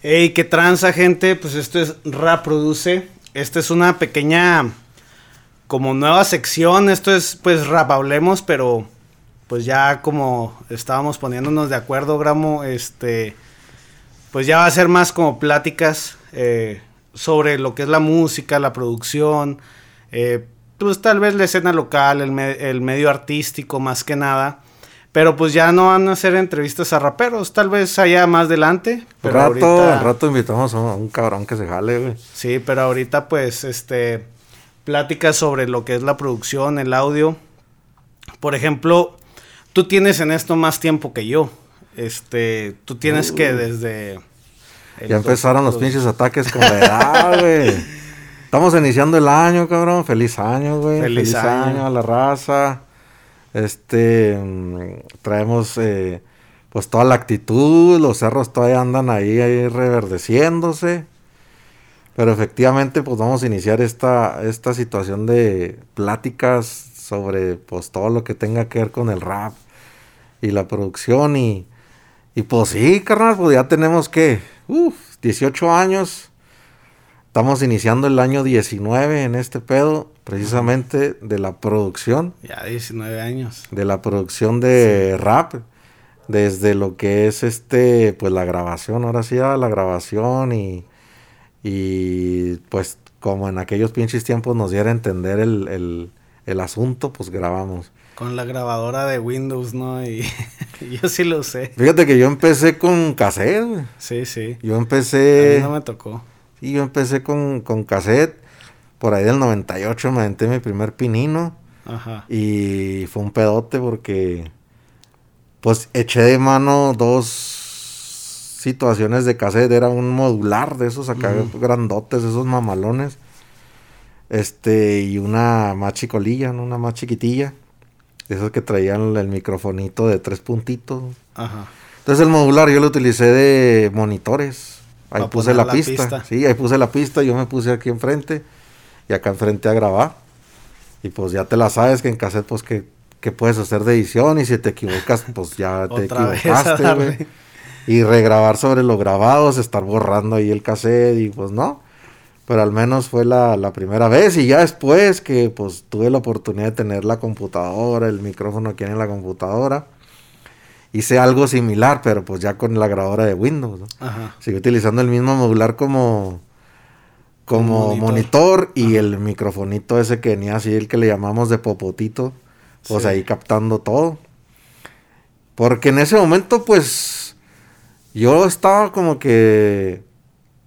Hey, qué tranza, gente. Pues esto es Raproduce. Esta es una pequeña, como nueva sección. Esto es, pues, Rap Hablemos, pero pues ya como estábamos poniéndonos de acuerdo, Gramo, este, pues ya va a ser más como pláticas eh, sobre lo que es la música, la producción, eh, pues tal vez la escena local, el, el medio artístico más que nada. Pero pues ya no van a hacer entrevistas a raperos, tal vez allá más adelante. Pero rato, ahorita- al rato invitamos a un cabrón que se jale, güey. Sí, pero ahorita pues este pláticas sobre lo que es la producción, el audio. Por ejemplo, tú tienes en esto más tiempo que yo. Este, tú tienes que desde el Ya empezaron los pinches ataques con la edad, güey. Estamos iniciando el año, cabrón. Feliz año, güey. Feliz Feliz, año. año. a la raza. Este, mm, traemos, eh, pues toda la actitud. Los cerros todavía andan ahí, ahí reverdeciéndose. Pero efectivamente, pues vamos a iniciar esta, esta situación de pláticas sobre, pues todo lo que tenga que ver con el rap y la producción y, y pues sí, carnal, pues ya tenemos que, uff, 18 años. Estamos iniciando el año 19 en este pedo, precisamente de la producción, Ya 19 años. de la producción de rap, desde lo que es este, pues la grabación, ahora sí, ya la grabación y, y pues como en aquellos pinches tiempos nos diera a entender el, el, el asunto, pues grabamos. Con la grabadora de Windows, ¿no? Y yo sí lo usé. Fíjate que yo empecé con cassette, güey. Sí, sí. Yo A empecé... mí no me tocó. Sí, yo empecé con, con cassette. Por ahí del 98 me aventé mi primer pinino. Ajá. Y fue un pedote porque... Pues eché de mano dos situaciones de cassette. Era un modular de esos acá Ujú. grandotes, esos mamalones. Este, y una más chicolilla, ¿no? Una más chiquitilla. De esos que traían el microfonito de tres puntitos. Ajá. Entonces el modular yo lo utilicé de monitores. Ahí puse la, la pista. pista. Sí, ahí puse la pista, yo me puse aquí enfrente y acá enfrente a grabar. Y pues ya te la sabes que en cassette pues que, que puedes hacer de edición y si te equivocas pues ya te equivocaste, güey. Y regrabar sobre lo grabados, estar borrando ahí el cassette y pues no. Pero al menos fue la, la primera vez y ya después que pues tuve la oportunidad de tener la computadora, el micrófono aquí en la computadora. Hice algo similar, pero pues ya con la grabadora de Windows. ¿no? Ajá. Sigo utilizando el mismo modular como, como monitor, y el microfonito ese que venía así, el que le llamamos de popotito, pues Sí. ahí captando todo. Porque en ese momento, pues, yo estaba como que,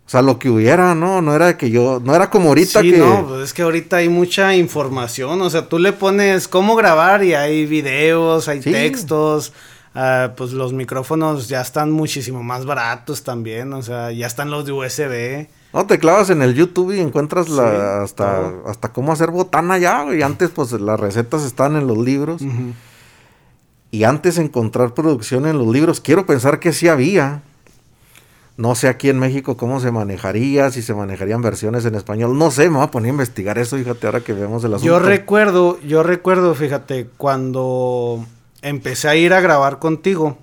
o sea, lo que hubiera, ¿no? No era que yo, no era como ahorita sí, que... no, pues es que ahorita hay mucha información, o sea, tú le pones cómo grabar y hay videos, hay Sí. textos, ah, pues los micrófonos ya están muchísimo más baratos también, o sea, ya están los de USB. No, te clavas en el YouTube y encuentras la, Sí, hasta, todo. hasta cómo hacer botana ya, y antes pues las recetas están en los libros. Ujú. Y antes encontrar producción en los libros, quiero pensar que sí había. No sé aquí en México cómo se manejaría, si se manejarían versiones en español. No sé, me voy a poner a investigar eso, fíjate, ahora que vemos el asunto. Yo recuerdo, yo recuerdo, fíjate, cuando empecé a ir a grabar contigo,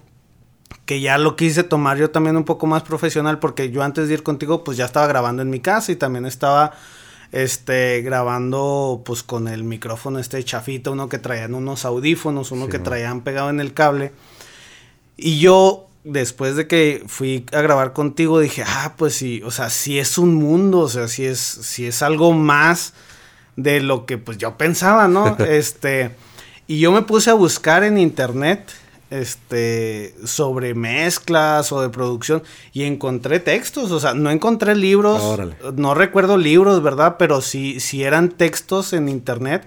que ya lo quise tomar yo también un poco más profesional, porque yo antes de ir contigo, pues ya estaba grabando en mi casa y también estaba este grabando pues con el micrófono este chafita, uno que traían unos audífonos, uno Sí, que traían pegado en el cable. Y yo después de que fui a grabar contigo dije, "Ah, pues sí, o sea, sí es un mundo, o sea, sí es sí es algo más de lo que pues yo pensaba, ¿no? este, y yo me puse a buscar en internet este sobre mezclas o de producción y encontré textos, o sea, no encontré libros, Órale. no recuerdo libros, ¿verdad? Pero sí sí eran textos en internet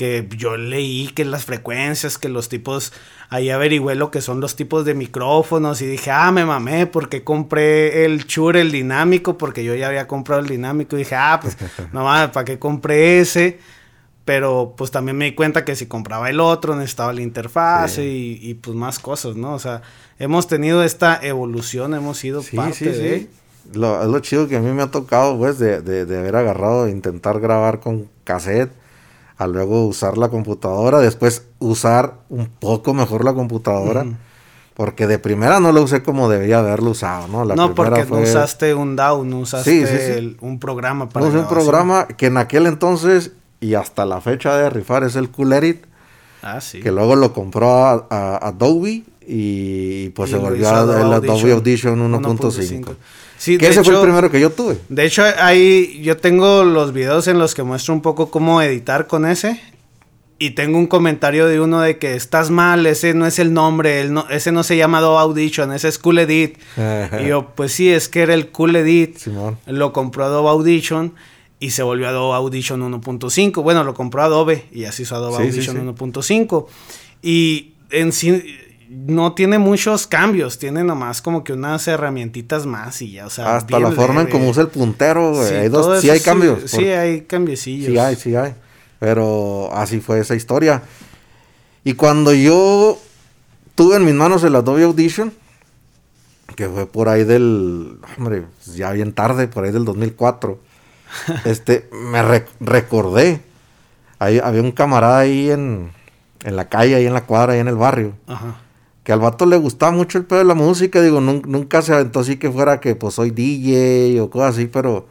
que yo leí que las frecuencias, que los tipos, ahí averigüé lo que son los tipos de micrófonos y dije, ah, me mamé porque compré el Shure, el dinámico, porque yo ya había comprado el dinámico y dije, ah, pues, no mames, ¿para qué compré ese? Pero pues también me di cuenta que si compraba el otro necesitaba la interfase Sí. y, y, pues más cosas, ¿no? O sea, hemos tenido esta evolución, hemos sido Sí, parte sí, de... sí. Lo, es lo chido que a mí me ha tocado, pues, de, de, de haber agarrado, intentar grabar con cassette, a luego usar la computadora, después usar un poco mejor la computadora. Porque de primera no lo usé como debía haberlo usado, ¿no? La no, primera porque no usaste un DAW, no usaste Sí, sí, sí. el- un programa No para usé un programa que en aquel entonces y hasta la fecha de rifar es el Cool Edit, Ah, sí. que luego lo compró a, a- Adobe y pues Y se volvió a- el Adobe Audition Audition 1.5. Sí, Que ese fue el hecho- primero que yo tuve. De hecho, ahí yo tengo los videos en los que muestro un poco cómo editar con ese. Y tengo un comentario de uno de que estás mal, ese no es el nombre, el no- ese no se llama Adobe Audition, ese es Cool Edit. y yo, pues sí, es que era el Cool Edit. Simón. Lo compró Adobe Audition y se volvió Adobe Audition 1.5. Bueno, lo compró Adobe y así hizo Adobe Sí, Audition sí. 1.5. Y en sí no tiene muchos cambios, tiene nomás como que unas herramientitas más y ya, o sea, Hasta la forma en cómo usa el puntero, güey. Sí, hay dos, sí hay cambios. Sí, por- hay cambiecillos. Sí hay, sí hay. Pero así fue esa historia. Y cuando yo tuve en mis manos el Adobe Audition, que fue por ahí del, hombre, pues ya bien tarde, por ahí del 2004, este, me re- recordé, ahí había un camarada ahí en, en la calle, ahí en la cuadra, ahí en el barrio, Ajá. que al vato le gustaba mucho el pedo de la música, digo, nun- nunca se aventó así que fuera que pues soy DJ o cosas así, pero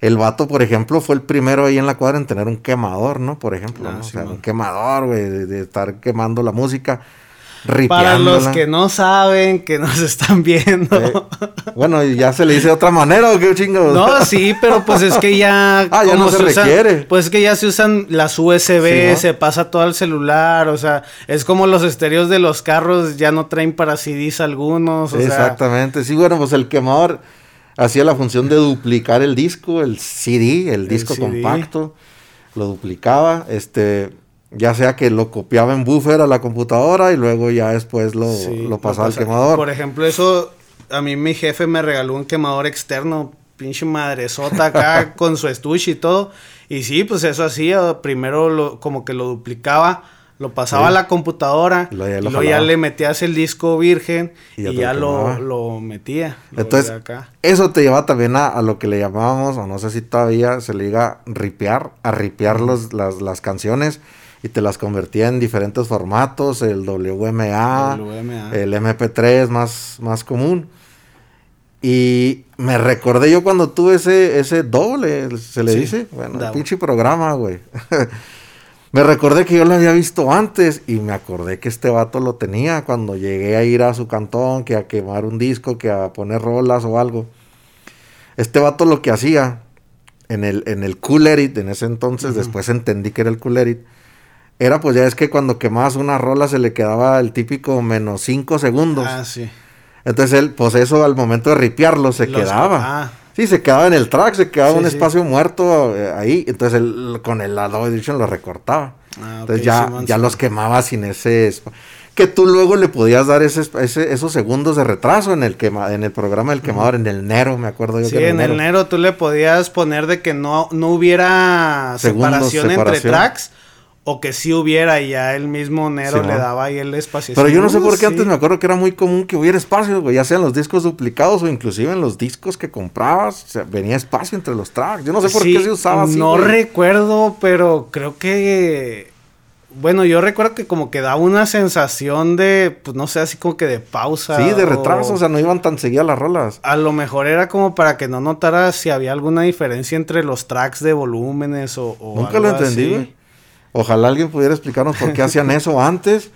el vato, por ejemplo, fue el primero ahí en la cuadra en tener un quemador, ¿no? Por ejemplo, Ah, ¿no? O sea, man. un quemador, güey, de, de estar quemando la música, Para los que no saben, que nos están viendo. Eh, bueno, ya se le dice de otra manera, ¿o qué chingo? No, sí, pero pues es que ya... Ah, ya no se usan- requiere. pues es que ya se usan las USB, Sí, ¿no? se pasa todo al celular, o sea, es como los estéreos de los carros ya no traen para CDs algunos, o sea... Exactamente, sí, bueno, pues el quemador hacía la función de duplicar el disco, el CD, el disco CD. compacto, lo duplicaba, este, ya sea que lo copiaba en buffer a la computadora y luego ya después lo, Sí, lo pasaba al pasa- quemador. Por ejemplo, eso, a mí mi jefe me regaló un quemador externo, pinche madresota acá con su estuche y todo. Y sí, pues eso hacía, primero lo, como que lo duplicaba, lo pasaba Sí. a la computadora, Y luego ya y le metías el disco virgen Y y ya lo lo, metía. Entonces, acá. eso te lleva también a, a lo que le llamábamos, o no sé si todavía se le diga ripear, a ripear los- las, las canciones y te las convertía en diferentes formatos, el WMA, WMA. el MP3 más, más común. Y me recordé yo cuando tuve ese, ese doble, se le Sí, dice, bueno, el pinche programa, güey. me recordé que yo lo había visto antes y me acordé que este vato lo tenía cuando llegué a ir a su cantón, que a quemar un disco, que a poner rolas o algo. Este vato lo que hacía en el, en el Cool Edit, en ese entonces, después entendí que era el Cool Edit, era pues ya es que cuando quemabas una rola se le quedaba el típico menos 5 segundos. Ah, sí. Entonces él, pues eso al momento de ripearlo se Los- quedaba. ah. Sí, se quedaba en el track, se quedaba Sí, un sí. espacio muerto eh, ahí. Entonces él con el Adobe Edition lo recortaba. Ah, Entonces ya, ya los quemaba sin ese... Que tú luego le podías dar ese, esos segundos de retraso en el, quema, en el programa del quemador, en el Nero, me acuerdo yo Sí, que en el Nero tú le podías poner de que no, no hubiera Segundos, separación, entre tracks o que sí hubiera y ya el mismo Nero Sí, le daba ahí el espacio. Pero yo no sé por qué sí. antes me acuerdo que era muy común que hubiera espacio, güey, ya sean los discos duplicados o inclusive en los discos que comprabas, o sea, venía espacio entre los tracks. Yo no sé por Sí, qué se usaba así. No güey. recuerdo, pero creo que... Bueno, yo recuerdo que como que daba una sensación de, pues no sé, así como que de pausa. Sí, de o- retraso, o sea, no iban tan seguidas las rolas. A lo mejor era como para que no notaras si había alguna diferencia entre los tracks de volúmenes o... o Nunca algo lo entendí, así. Ojalá alguien pudiera explicarnos por qué hacían eso antes.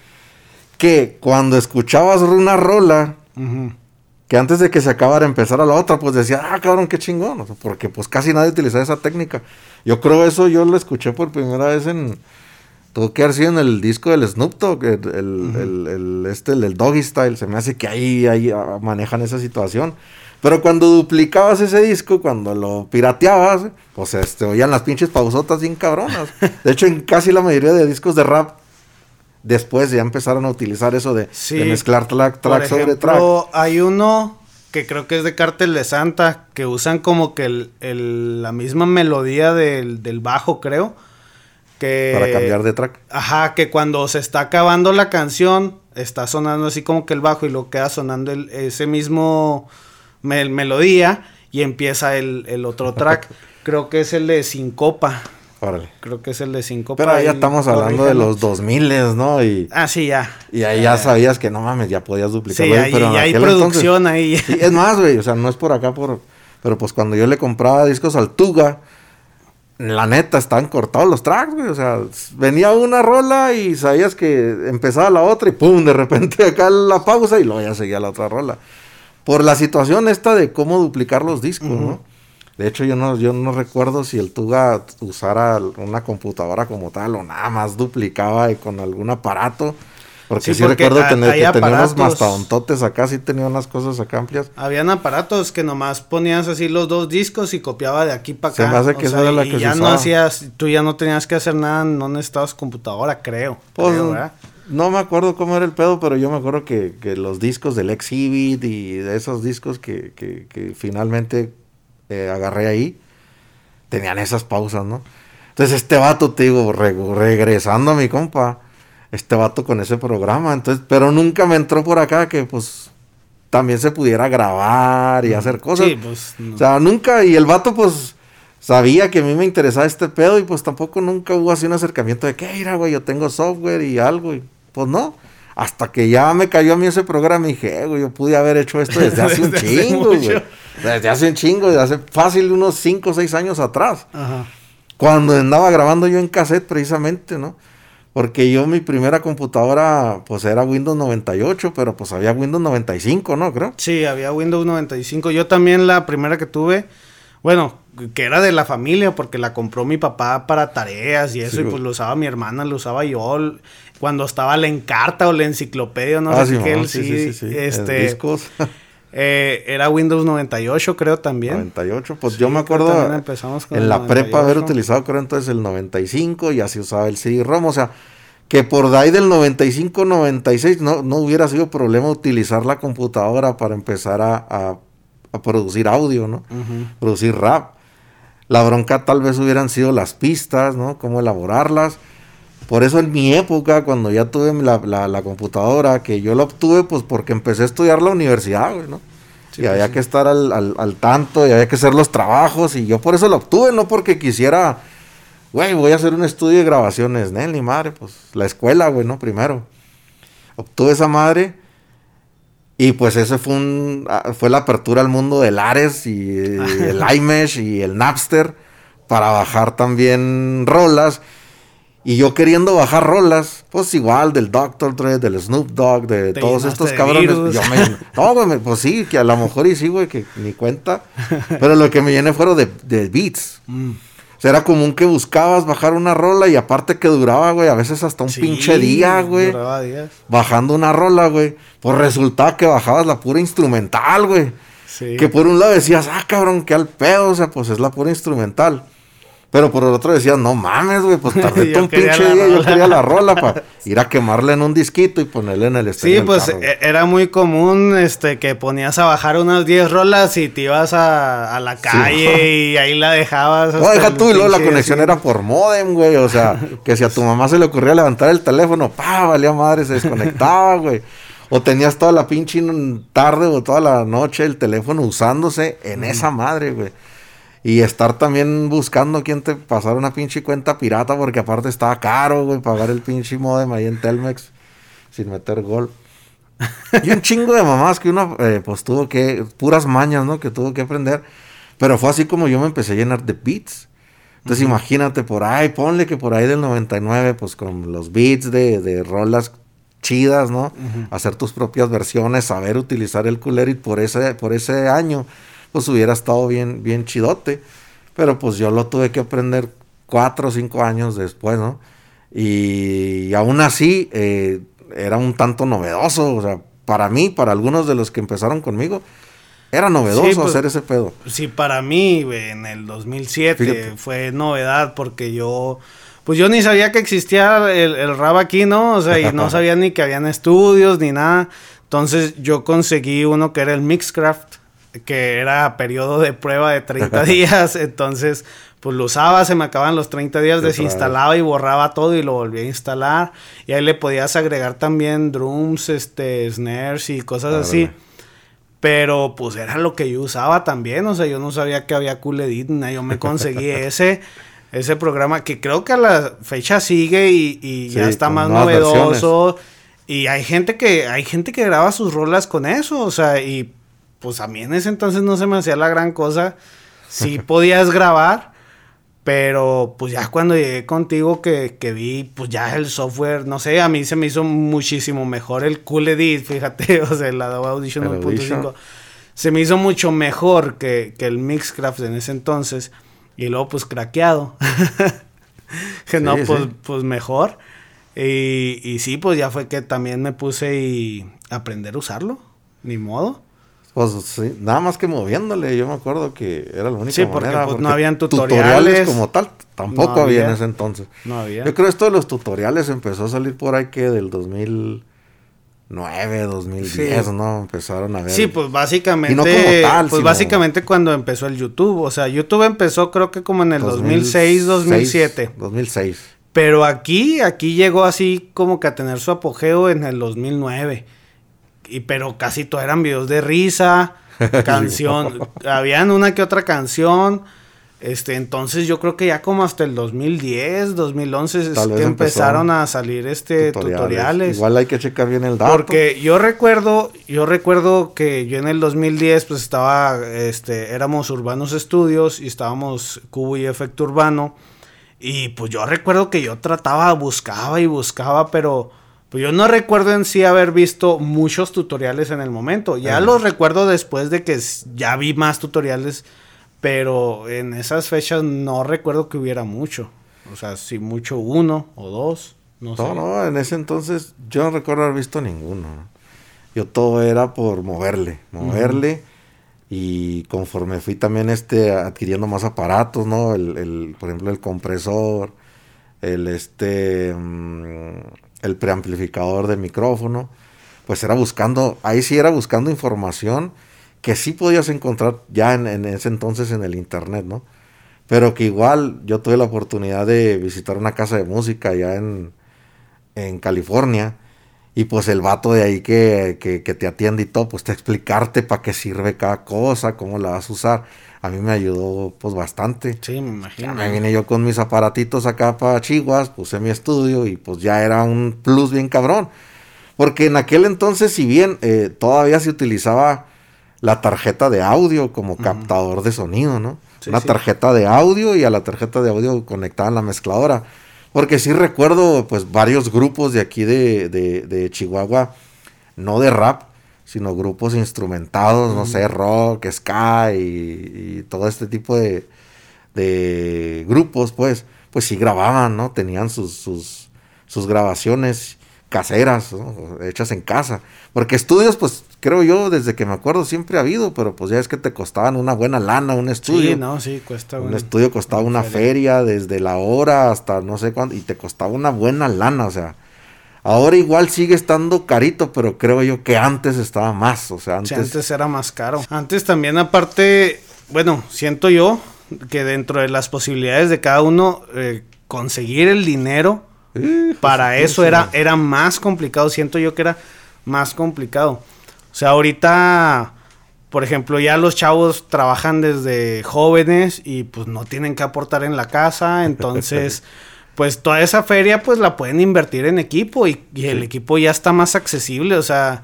Que cuando escuchabas una rola, que antes de que se acabara empezar a la otra, pues decía, ah, cabrón, qué chingón. Porque pues casi nadie utilizaba esa técnica. Yo creo eso yo lo escuché por primera vez en... Tuvo que haber sido en el disco del Snoop Dogg, el, el- el- el- este, el Doggy Style. Se me hace que ahí, ahí ah, manejan esa situación. Pero cuando duplicabas ese disco, cuando lo pirateabas, pues este, oían las pinches pausotas bien cabronas. De hecho, en casi la mayoría de discos de rap, después ya empezaron a utilizar eso de, Sí. de mezclar track, Por track sobre track. ejemplo, hay uno que creo que es de Cártel de Santa, que usan como que el, el- la misma melodía del, del bajo, creo. Que, Para cambiar de track. Ajá, que cuando se está acabando la canción, está sonando así como que el bajo y lo queda sonando el- ese mismo mel- melodía y empieza el, el otro track. creo que es el de Sincopa. Órale. Creo que es el de cinco. Pero ahí ya estamos hablando de los 2000, ¿no? Y, ah, sí, ya. Y ahí ya sabías que no mames, ya podías duplicar. Sí, ahí, pero ya hay producción ahí. Sí, es más, güey, o sea, no es por acá, por... Pero pues cuando yo le compraba discos al Tuga, la neta, estaban cortados los tracks, güey. O sea, venía una rola y sabías que empezaba la otra y pum, de repente acá la pausa y luego ya seguía la otra rola. Por la situación esta de cómo duplicar los discos, ¿no? De hecho, yo no, yo no recuerdo si el Tuga usara una computadora como tal o nada más duplicaba con algún aparato. Porque sí, recuerdo tener, que tenía unos mastodontotes acá, sí tenía unas cosas acá amplias. Habían aparatos que nomás ponías así los dos discos y copiaba de aquí para acá. Se me hace que esa era la que ya no hacías, tú ya no tenías que hacer nada, no necesitabas computadora, creo. Pues, no me acuerdo cómo era el pedo, pero yo me acuerdo que, que los discos del Exhibit y de esos discos que, que, que finalmente eh, agarré ahí, tenían esas pausas, ¿no? Entonces este vato, te digo, regresando a mi compa, este vato con ese programa. Entonces, pero nunca me entró por acá que pues también se pudiera grabar y hacer cosas. Sí, pues. O sea, nunca, y el vato pues sabía que a mí me interesaba este pedo y pues tampoco nunca hubo así un acercamiento de que, mira, güey, yo tengo software y algo. Y, pues no. Hasta que ya me cayó a mí ese programa y dije, eh, güey, yo pude haber hecho esto desde hace un chingo, güey. Desde hace un chingo, desde hace fácil unos 5 o 6 años atrás. Ajá. Cuando andaba grabando yo en cassette precisamente, ¿no? Porque yo mi primera computadora pues era Windows 98, pero pues había Windows 95, ¿no? Creo. Sí, había Windows 95. Yo también la primera que tuve, bueno, que era de la familia porque la compró mi papá para tareas y eso, y pues lo usaba mi hermana, lo usaba yo cuando estaba la encarta o la enciclopedia, no ah, sé qué, él sí, sí, este... Discos. Eh, era Windows 98, creo también. 98, pues yo me acuerdo en la prepa haber utilizado, creo entonces el 95 y así usaba el CD-ROM, o sea, que por ahí del 95-96 no, no hubiera sido problema utilizar la computadora para empezar a, producir audio, ¿no? Producir rap. La bronca tal vez hubieran sido las pistas, ¿no? Cómo elaborarlas. Por eso en mi época, cuando ya tuve la, computadora, que yo la obtuve pues porque empecé a estudiar la universidad, güey, ¿no? y pues había que estar al, al, tanto, y había que hacer los trabajos, y yo por eso la obtuve, no porque quisiera, güey, voy a hacer un estudio de grabaciones, Nelly, madre, pues la escuela, güey, ¿no? Primero. Obtuve esa madre, y pues ese fue un, ah, fue la apertura al mundo del Ares, y el iMesh, y el Napster, para bajar también rolas, y yo queriendo bajar rolas, pues igual del Dr. Dre, del Snoop Dogg, de todos estos cabrones. Yo me, no, güey, pues sí, que a lo mejor y sí, güey, que ni cuenta. Pero lo que me llené fueron de, beats. Mm. Sea, era común que buscabas bajar una rola y aparte que duraba, güey, a veces hasta un pinche día, güey. Duraba días. Bajando una rola, güey. Pues resultaba que bajabas la pura instrumental, güey. Sí. Que por un lado decías, ah, cabrón, que al pedo, o sea, pues es la pura instrumental. Pero por el otro decía, no mames, güey, pues tardé todo un pinche día, yo quería la rola para ir a quemarla en un disquito y ponerle en el estéreo. Sí, pues e, era muy común este que ponías a bajar unas 10 rolas y te ibas a, la calle y ahí la dejabas. No, deja tú y luego la conexión era por modem, güey, o sea, que si a tu mamá se le ocurría levantar el teléfono, pa, valía madre, se desconectaba, güey. O tenías toda la pinche tarde o toda la noche el teléfono usándose en esa madre, güey. Y estar también buscando quién te pasara una pinche cuenta pirata, porque aparte estaba caro, güey, pagar el pinche modem ahí en Telmex sin meter gol. y un chingo de mamás que uno, eh, pues tuvo que, puras mañas, ¿no? Que tuvo que aprender. Pero fue así como yo me empecé a llenar de beats. Entonces imagínate por ahí, ponle que por ahí del 99, pues con los beats de, de rolas chidas, ¿no? Hacer tus propias versiones, saber utilizar el y por ese, por ese año pues hubiera estado bien, bien chidote. Pero pues yo lo tuve que aprender cuatro o cinco años después, ¿no? Y, aún así eh, era un tanto novedoso, o sea, para mí, para algunos de los que empezaron conmigo, era novedoso pues, hacer ese pedo. Sí, para mí, en el 2007 fue novedad porque yo, pues yo ni sabía que existía el, el rap aquí, ¿no? O sea, y no sabía ni que habían estudios ni nada. Entonces yo conseguí uno que era el Mixcraft que era periodo de prueba de 30 días, entonces pues lo usaba, se me acaban los 30 días, desinstalaba y borraba todo y lo volví a instalar y ahí le podías agregar también drums, este, snares y cosas así. Pero pues era lo que yo usaba también, o sea, yo no sabía que había Cool Edit, yo me conseguí ese Ese programa que creo que a la fecha sigue y, y ya está más novedoso. Y hay gente que, hay gente que graba sus rolas con eso. O sea, y pues a mí en ese entonces no se me hacía la gran cosa. Sí podías grabar. Pero pues ya cuando llegué contigo que, que vi pues ya el software, no sé, a mí se me hizo muchísimo mejor el Cool Edit, fíjate, o sea, el Adobe Audition El 1.5 Audition. se me hizo mucho mejor que, que el Mixcraft en ese entonces. Y luego, pues, craqueado. que no, pues, sí. pues mejor. Y, y sí, pues ya fue que también me puse y aprender a usarlo. Ni modo. Pues sí, nada más que moviéndole, yo me acuerdo que era la única Sí, porque, manera. pues, no habían tutoriales. como tal, tampoco No había en ese entonces. No había. Yo creo que esto de los tutoriales empezó a salir por ahí que del 2009, 2010, Sí. ¿no? Empezaron a ver. Sí, pues básicamente. Y no como tal, pues básicamente cuando empezó el YouTube. O sea, YouTube empezó creo que como en el 2006, 2007. 2006. Pero aquí, aquí llegó así como que a tener su apogeo en el 2009. Y, pero casi todo eran videos de risa, canción. habían una que otra canción. Este, entonces yo creo que ya como hasta el 2010, 2011 es Tal vez que empezaron empezaron a salir este tutoriales. Igual hay que checar bien el dato. Porque yo recuerdo, yo recuerdo que yo en el 2010 pues estaba, este, éramos Urbanos Estudios y estábamos Cubo y Efecto Urbano. Y pues yo recuerdo que yo trataba, buscaba y buscaba, pero pues yo no recuerdo en sí haber visto muchos tutoriales en el momento. Ya Ajá. los recuerdo después de que ya vi más tutoriales, pero en esas fechas no recuerdo que hubiera mucho. O sea, si mucho uno o dos, no, sé. No, no, en ese entonces yo no recuerdo haber visto ninguno. ¿no? Yo todo era por moverle, moverle. Y conforme fui también este adquiriendo más aparatos, ¿no? El, el, por ejemplo, el compresor, el este mm, el preamplificador de micrófono, pues era buscando, ahí sí era buscando información que sí podías encontrar ya en, ese entonces en el internet, ¿no? Pero que igual yo tuve la oportunidad de visitar una casa de música allá en, en California. Y pues el vato de ahí que, que te atiende y todo, pues te explicarte para qué sirve cada cosa, cómo la vas a usar. A mí me ayudó pues bastante. Sí, me imagino. Ya me vine yo con mis aparatitos acá para Chihuas, puse mi estudio y pues ya era un plus bien cabrón. Porque en aquel entonces, si bien eh, todavía se utilizaba la tarjeta de audio como captador de sonido, ¿no? Sí, Una sí. tarjeta de audio y a la tarjeta de audio conectada en la mezcladora. Porque sí recuerdo pues varios grupos de aquí de, de, de Chihuahua, no de rap, sino grupos instrumentados, no sé, rock, ska y, y todo este tipo de, de grupos, pues, pues sí grababan, ¿no? Tenían sus, sus, sus grabaciones caseras, ¿no? hechas en casa. Porque estudios, pues, creo yo, desde que me acuerdo siempre ha habido, pero pues ya es que te costaban una buena lana un estudio. Sí, no, sí, cuesta Un bueno. estudio costaba una feria desde la hora hasta no sé cuánto y te costaba una buena lana, o sea. Ahora igual sigue estando carito, pero creo yo que antes estaba más, o sea, Sí, antes, antes era más caro. Antes también aparte, bueno, siento yo que dentro de las posibilidades de cada uno, eh, conseguir el dinero para eso sí. era, era más complicado. Siento yo que era más complicado. O sea, ahorita, por ejemplo, ya los chavos trabajan desde jóvenes y pues no tienen que aportar en la casa. Entonces, pues toda esa feria pues la pueden invertir en equipo y, y el Sí. equipo ya está más accesible. O sea,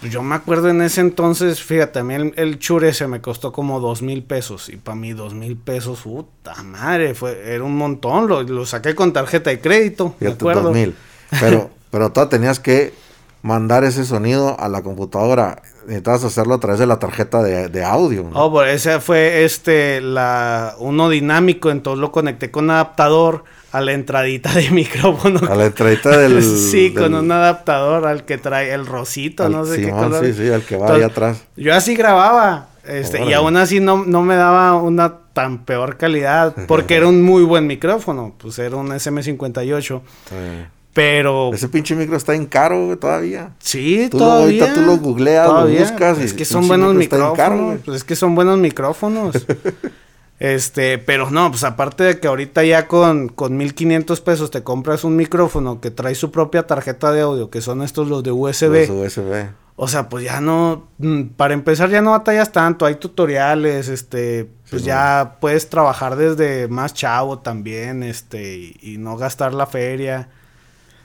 pues yo me acuerdo en ese entonces, fíjate, a mí el, el chure se me costó como dos mil pesos. Y para mí dos mil pesos, puta madre, fue, era un montón. Lo, lo saqué con tarjeta de crédito, me Fíjate, acuerdo. 2000. Pero, pero tú tenías que mandar ese sonido a la computadora. Necesitabas hacerlo a través de la tarjeta de, de audio. ¿no? Oh, pues ese fue este, la, uno dinámico, entonces lo conecté con adaptador a la entradita de micrófono. A la entradita del. sí, con un adaptador al que trae el rosito, al- no sé qué color. Sí, sí, al que va Entonces, ahí atrás. Yo así grababa. Este, y aún así no, no me daba una tan peor calidad. Porque era un muy buen micrófono. Pues era un SM58. Eh, Pero ese pinche micro está en caro, güey, todavía. sí, Tú lo- todavía. ahorita tú lo googleas, lo buscas y Es que son buenos micrófonos. caro, pues es que son buenos micrófonos. este, pero no, pues aparte de que ahorita ya con, con 1500 pesos te compras un micrófono que trae su propia tarjeta de audio, que son estos los de USB. Los USB. o sea, pues ya no, mm, para empezar ya no batallas tanto, hay tutoriales, este, pues ya puedes trabajar desde más chavo también, este, y, no gastar la feria.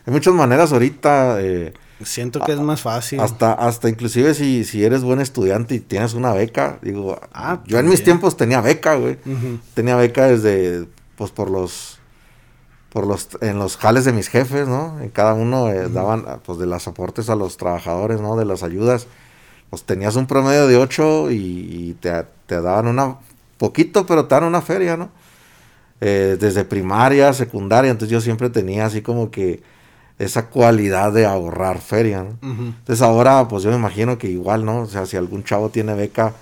Hay muchas maneras ahorita. Eh, Siento que es más fácil. Hasta, hasta inclusive si, si eres buen estudiante y tienes una beca, digo, ah, yo en mis tiempos tenía beca, güey. Tenía beca desde, pues por los por los, en los jales de mis jefes, ¿no? En cada uno eh, daban, pues, de los aportes a los trabajadores, ¿no? De las ayudas. Pues tenías un promedio de 8 y, te, te, daban una, poquito, pero te daban una feria, ¿no? Eh, desde primaria, secundaria, entonces yo siempre tenía así como que esa cualidad de ahorrar feria, ¿no? Entonces ahora, pues yo me imagino que igual, ¿no? O sea, si algún chavo tiene beca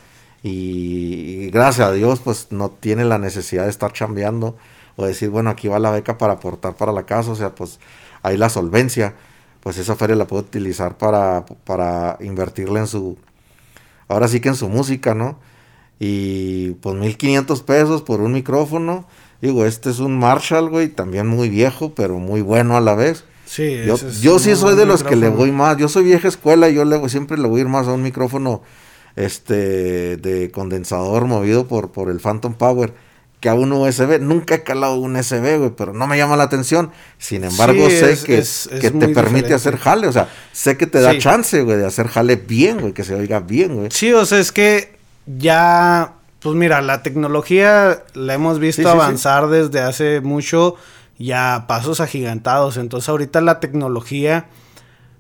y, y gracias a Dios, pues no tiene la necesidad de estar chambeando o decir, bueno, aquí va la beca para aportar para la casa, o sea, pues ahí la solvencia, pues esa feria la puedo utilizar para, para invertirla en su, ahora sí que en su música, ¿no? Y pues 1500 pesos por un micrófono, digo, este es un Marshall, güey, también muy viejo, pero muy bueno a la vez. Sí, yo, yo sí soy de los que le voy más, yo soy vieja escuela y yo le, siempre le voy a ir más a un micrófono este de condensador movido por, por el Phantom Power que a un USB. Nunca he calado un USB, güey, pero no me llama la atención. Sin embargo, sé que, que te permite hacer jale, o sea, sé que te da chance, güey, de hacer jale bien, güey, que se oiga bien, güey. Sí, o sea, es que ya, pues mira, la tecnología la hemos visto avanzar desde hace mucho, ya pasos agigantados. Entonces, ahorita la tecnología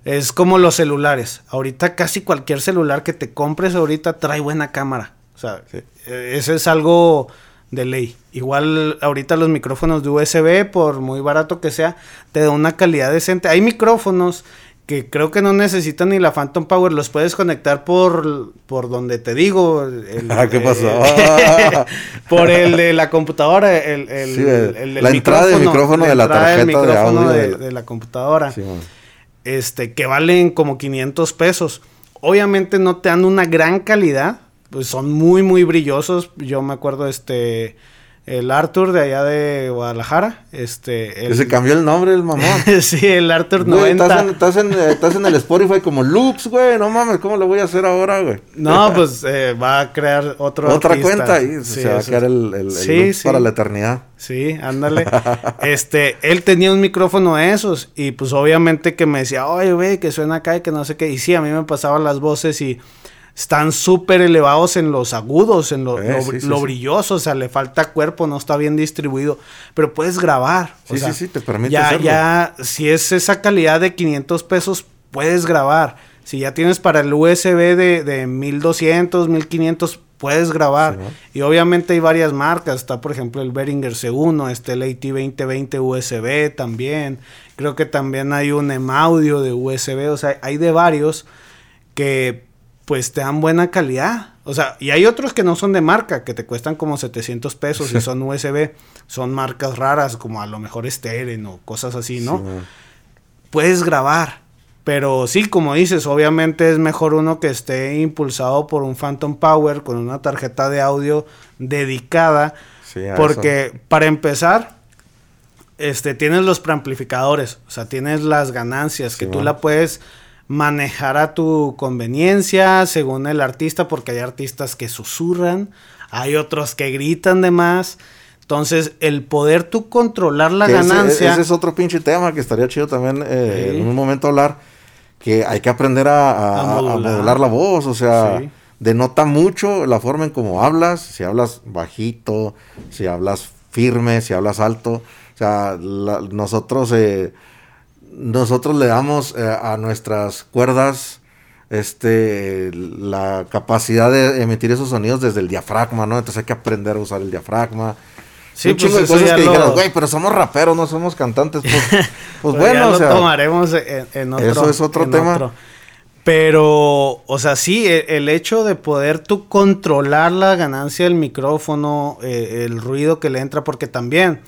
es como los celulares. Ahorita casi cualquier celular que te compres ahorita trae buena cámara. O sea, e, eso es algo de ley. Igual ahorita los micrófonos de USB, por muy barato que sea, te da una calidad decente. Hay micrófonos que creo que no necesitan ni la Phantom Power, los puedes conectar por, por donde te digo. ah, ¿qué pasó? por el de la computadora, el, el, la entrada del micrófono de la tarjeta de audio de, la computadora. este, que valen como 500 pesos. Obviamente no te dan una gran calidad, pues son muy, muy brillosos. Yo me acuerdo, este, el Arthur de allá de Guadalajara, este... El... Se cambió el nombre el mamón. sí, el Arthur 90. Estás en, estás, en, el Spotify como Loops, güey, no mames, ¿cómo lo voy a hacer ahora, güey? No, pues eh, va a crear otro Otra cuenta y se va a crear el, el, Loops para la eternidad. Sí, ándale. este, él tenía un micrófono de esos y pues obviamente que me decía, oye, güey, que suena acá y que no sé qué. Y sí, a mí me pasaban las voces y están súper elevados en los agudos, en lo, eh, brilloso, o sea, le falta cuerpo, no está bien distribuido, pero puedes grabar. Sí, sí, sí, te permite ya, Ya, si es esa calidad de 500 pesos, puedes grabar. Si ya tienes para el USB de, de 1200, 1500, puedes grabar. y obviamente hay varias marcas. Está, por ejemplo, el Behringer C1, este el AT2020 USB también. Creo que también hay un M-Audio de USB. O sea, hay de varios que pues te dan buena calidad. O sea, y hay otros que no son de marca, que te cuestan como 700 pesos y son USB. Son marcas raras, como a lo mejor Steren o cosas así, ¿no? Puedes grabar. Pero sí, como dices, obviamente es mejor uno que esté impulsado por un Phantom Power con una tarjeta de audio dedicada. porque para empezar, este, tienes los preamplificadores, o sea, tienes las ganancias que tú la puedes manejar a tu conveniencia según el artista, porque hay artistas que susurran, hay otros que gritan de más. Entonces, el poder tú controlar la ganancia. Ese, es otro pinche tema que estaría chido también eh, en un momento hablar. Que hay que aprender a, modular. la voz, o sea, denota mucho la forma en cómo hablas. Si hablas bajito, si hablas firme, si hablas alto. O sea, nosotros. Eh, nosotros le damos eh, a nuestras cuerdas este la capacidad de emitir esos sonidos desde el diafragma, ¿no? Entonces hay que aprender a usar el diafragma. Sí, pues de cosas que lo... güey, pero somos raperos, no somos cantantes. Pues, pues, pues bueno, o sea, tomaremos en, otro. Eso es otro tema. Pero, o sea, sí, e, el, hecho de poder tú controlar la ganancia del micrófono, eh, el ruido que le entra, porque también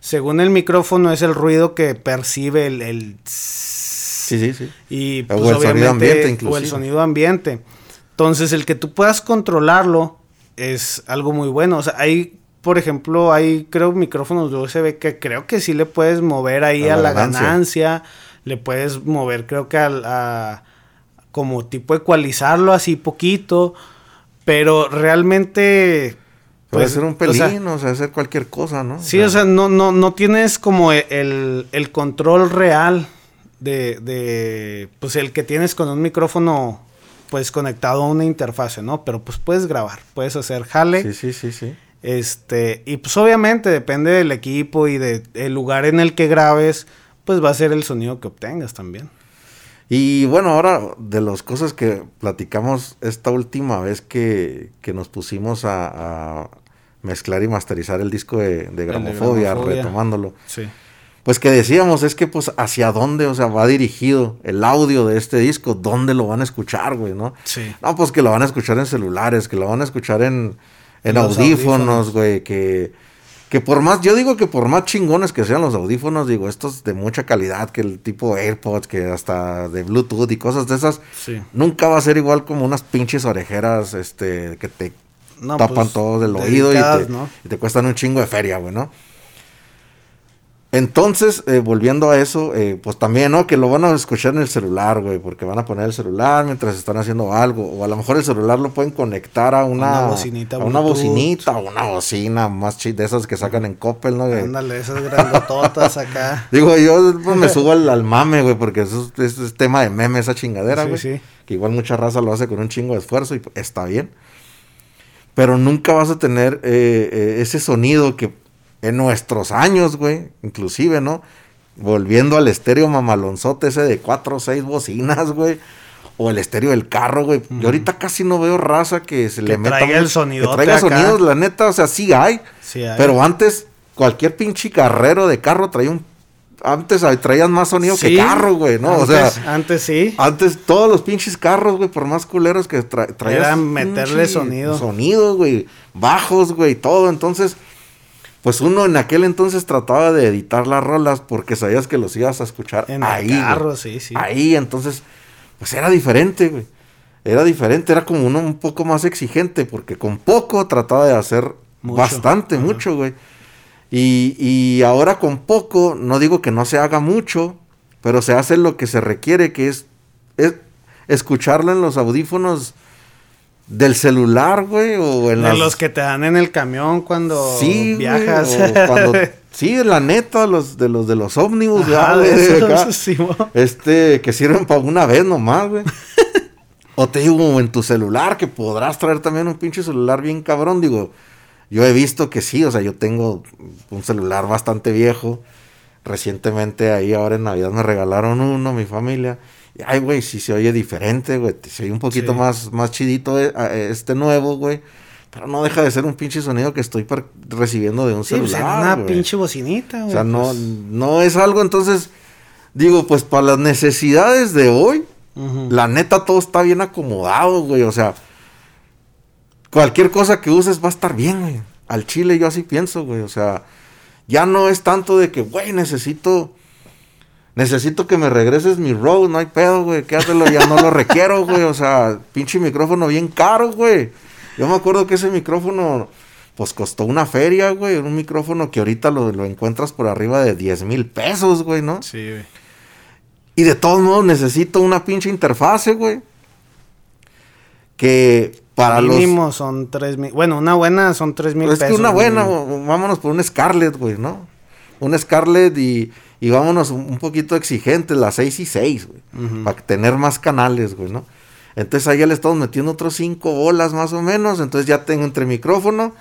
según el micrófono es el ruido que percibe el, el sí, sí, sí. Y pues, o el sonido ambiente inclusive. O el sonido ambiente. Entonces, el que tú puedas controlarlo es algo muy bueno. O sea, hay, por ejemplo, hay creo micrófonos de USB que creo que sí le puedes mover ahí a, la, ganancia. Le puedes mover, creo que a, como tipo ecualizarlo así poquito, pero realmente... Puede pues, ser un o sea, pelín, o sea, hacer cualquier cosa, ¿no? Sí, o sea, no, no, no tienes como el, el control real de, de, pues el que tienes con un micrófono, pues conectado a una interfase, ¿no? Pero pues puedes grabar, puedes hacer jale. Sí, sí, sí, sí. Este, y pues obviamente depende del equipo y del lugar en el que grabes, pues va a ser el sonido que obtengas también. Y bueno, ahora de las cosas que platicamos esta última vez que, que nos pusimos a, a mezclar y masterizar el disco de, de Gramofobia, Gramofobia. retomándolo. Sí. Pues que decíamos, es que pues hacia dónde, o sea, va dirigido el audio de este disco, dónde lo van a escuchar, güey, ¿no? Sí. No, pues que lo van a escuchar en celulares, que lo van a escuchar en, en audífonos, audífonos. güey, que, que por más, yo digo que por más chingones que sean los audífonos, digo, estos de mucha calidad, que el tipo AirPods, que hasta de Bluetooth y cosas de esas, Sí. nunca va a ser igual como unas pinches orejeras, este, que te No, tapan pues, todo el oído y te, ¿no? y te cuestan un chingo de feria, güey, ¿no? Entonces, eh, volviendo a eso, eh, pues también, ¿no? Que lo van a escuchar en el celular, güey, porque van a poner el celular mientras están haciendo algo, o a lo mejor el celular lo pueden conectar a una, Una bocinita a una bocinita, o una bocina más chida, de esas que sacan en Coppel, ¿no? Ándale, esas grandototas acá. Digo, yo pues, me subo al, al mame, güey, porque eso es, tema de meme, esa chingadera, Sí, güey. sí. Que igual mucha raza lo hace con un chingo de esfuerzo y está bien. Pero nunca vas a tener eh, eh, ese sonido que en nuestros años, güey, inclusive, ¿no? Volviendo al estéreo mamalonzote ese de cuatro o seis bocinas, güey. O el estéreo del carro, güey. Yo ahorita casi no veo raza que se le meta... traiga el Que traiga acá. sonidos, la neta, o sea, sí hay. Sí, hay. Pero antes, cualquier pinche carrero de carro traía un... Antes traían más sonido que carro, güey, ¿no? Antes, o sea, antes sí. antes todos los pinches carros, güey, por más culeros que tra traías... Era meterle sonido. Sonido, güey. Bajos, güey, todo. Entonces, pues uno en aquel entonces trataba de editar las rolas porque sabías que los ibas a escuchar En ahí. el carro, sí, sí. Ahí, entonces, pues era diferente, güey. Era diferente, era como uno un poco más exigente, porque con poco trataba de hacer Mucho. bastante, Ajá. mucho, güey. Y, y ahora con poco, no digo que no se haga mucho, pero se hace lo que se requiere, que es, es escucharlo en los audífonos del celular, güey, o en De las... los que te dan en el camión cuando Sí, güey, viajas. o cuando- sí, la neta, los de los de los ómnibus, Ajá, güey, de acá. sí. Este, que sirven para una vez nomás, güey. o te digo, en tu celular, que podrás traer también un pinche celular bien cabrón. Digo, yo he visto que sí, o sea, yo tengo un celular bastante viejo. Recientemente, ahí ahora en Navidad me regalaron uno, mi familia. Y, ay, güey, sí se oye diferente, güey. Se oye un poquito Sí. más, más chidito eh, a- este nuevo, güey. Pero no deja de ser un pinche sonido que estoy recibiendo de un Sí, pues, celular. era una pinche bocinita, güey. O sea, no, pues. no es algo, entonces, digo, pues para las necesidades de hoy, la neta todo está bien acomodado, güey. O sea, cualquier cosa que uses va a estar bien, güey. Al chile yo así pienso, güey. O sea, ya no es tanto de que, güey, necesito, necesito que me regreses mi Rode, no hay pedo, güey. Quédatelo, ya no lo requiero, güey. O sea, pinche micrófono bien caro, güey. Yo me acuerdo que ese micrófono, pues costó una feria, güey. Un micrófono que ahorita lo, lo encuentras por arriba de 10 mil pesos, güey, ¿no? Sí, güey. Y de todos modos necesito una pinche interfase, güey. Que para Mínimo son tres mil. Bueno, una buena son tres mil los... Es pesos. que una buena, vámonos por un Scarlett, güey, ¿no? Un Scarlett y, y vámonos un, poquito exigentes, las 6 y 6, güey. Para tener más canales, güey, ¿no? Entonces ahí ya le estamos metiendo otros 5 bolas más o menos. Entonces ya tengo entre micrófono,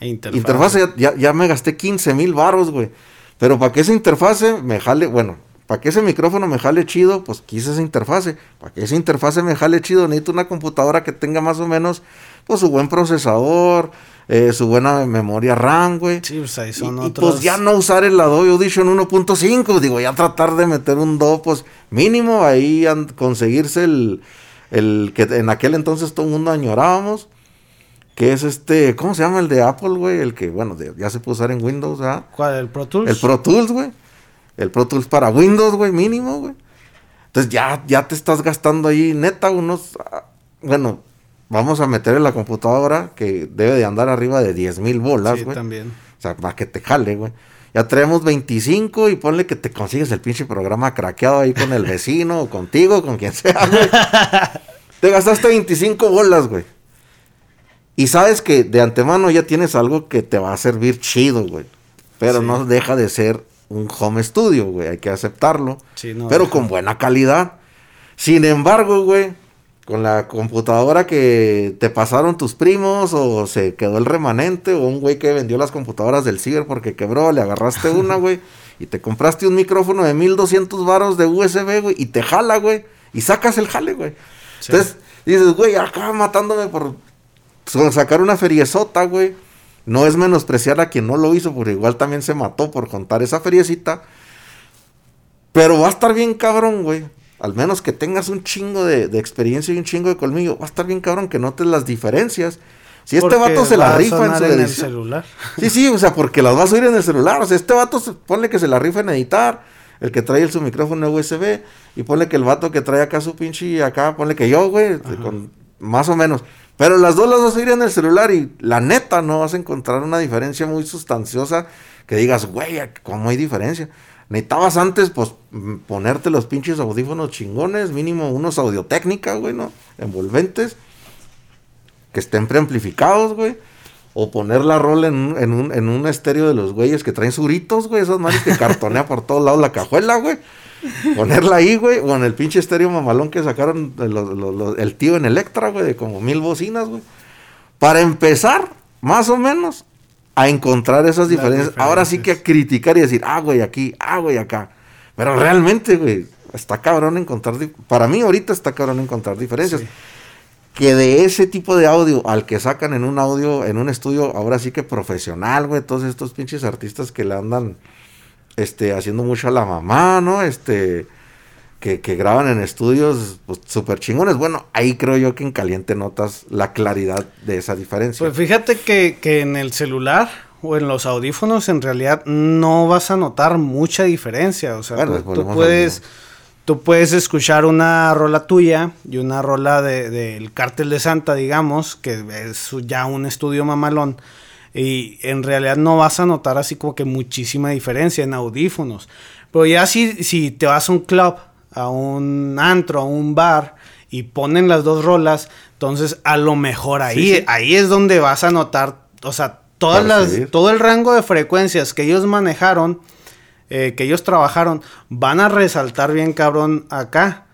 E interfaz. Interfase, ya, ya, ya me gasté 15 mil baros, güey. Pero para que esa interfase me jale, bueno, para que ese micrófono me jale chido, pues quise esa interfase. Para que esa interfase me jale chido, necesito una computadora que tenga más o menos, pues su buen procesador, eh, su buena memoria RAM, güey. Sí, pues ahí Y, son y, otros. pues ya no usar el Adobe Audition 1.5, digo, ya tratar de meter un do, pues mínimo ahí conseguirse el, el que en aquel entonces todo el mundo añorábamos, que es este, ¿cómo se llama el de Apple, güey? El que, bueno, de- ya se puede usar en Windows, ¿verdad? ¿Cuál? ¿El Pro Tools? El Pro Tools, güey. El Pro Tools para Windows, güey, mínimo, güey. Entonces ya, ya te estás gastando ahí, neta, unos, ah, bueno, vamos a meter en la computadora que debe de andar arriba de 10 mil bolas, Sí, güey. también. O sea, para que te jale, güey. Ya traemos 25 y ponle que te consigues el pinche programa craqueado ahí con el vecino o contigo, con quien sea, güey. te gastaste 25 bolas, güey. Y sabes que de antemano ya tienes algo que te va a servir chido, güey. Pero no deja de ser un home studio, güey. Hay que aceptarlo. pero con buena calidad. Sin embargo, güey, con la computadora que te pasaron tus primos o se quedó el remanente o un güey que vendió las computadoras del ciber porque quebró, le agarraste una, güey, y te compraste un micrófono de 1200 varos de USB, güey, y te jala, güey, y sacas el jale, güey. Entonces dices, güey, acá matándome por sacar una feriezota, güey. No es menospreciar a quien no lo hizo, porque igual también se mató por contar esa feriecita. Pero va a estar bien cabrón, güey al menos que tengas un chingo de, experiencia y un chingo de colmillo, va a estar bien cabrón que notes las diferencias. Si este vato se la rifa en su en el celular. Sí, sí, o sea, porque las vas a oír en el celular. O sea, este vato, ponle que se la rifa en editar, el que trae el, su micrófono USB, y ponle que el vato que trae acá su pinche acá, ponle que yo, güey, con, más o menos. Pero las dos las vas a en el celular y la neta no vas a encontrar una diferencia muy sustanciosa que digas, güey, ¿cómo hay diferencia? Necesitabas antes, pues, ponerte los pinches audífonos chingones, mínimo unos audio-técnica, güey, ¿no? Envolventes, que estén preamplificados, güey. O poner la rola en, un, en un estéreo de los güeyes que traen suritos, güey. Esos manes que cartonea por todos lados la cajuela, güey. Ponerla ahí, güey. O en el pinche estéreo mamalón que sacaron el tío en Electra, güey, de como mil bocinas, güey. Para empezar, más o menos, a encontrar esas diferencias. Ahora sí que a criticar y decir, ah, güey, aquí, ah, güey, acá. Pero realmente, güey, está cabrón encontrar. Para mí, ahorita está cabrón encontrar diferencias. Que de ese tipo de audio al que sacan en un audio, en un estudio, ahora sí que profesional, güey, todos estos pinches artistas que le andan este, haciendo mucho a la mamá, ¿no? Este que, graban en estudios pues, súper chingones. Bueno, ahí creo yo que en caliente notas la claridad de esa diferencia. Pues fíjate que, en el celular o en los audífonos en realidad no vas a notar mucha diferencia. O sea, tú, puedes... Tú puedes escuchar una rola tuya y una rola del de, Cártel de Santa, digamos, que es ya un estudio mamalón. Y en realidad no vas a notar así como que muchísima diferencia en audífonos. Pero ya si, si te vas a un club a un antro, a un bar y ponen las dos rolas, entonces a lo mejor ahí, ahí es donde vas a notar, o sea, todas las, todo el rango de frecuencias que ellos manejaron, eh, que ellos trabajaron, van a resaltar bien cabrón acá.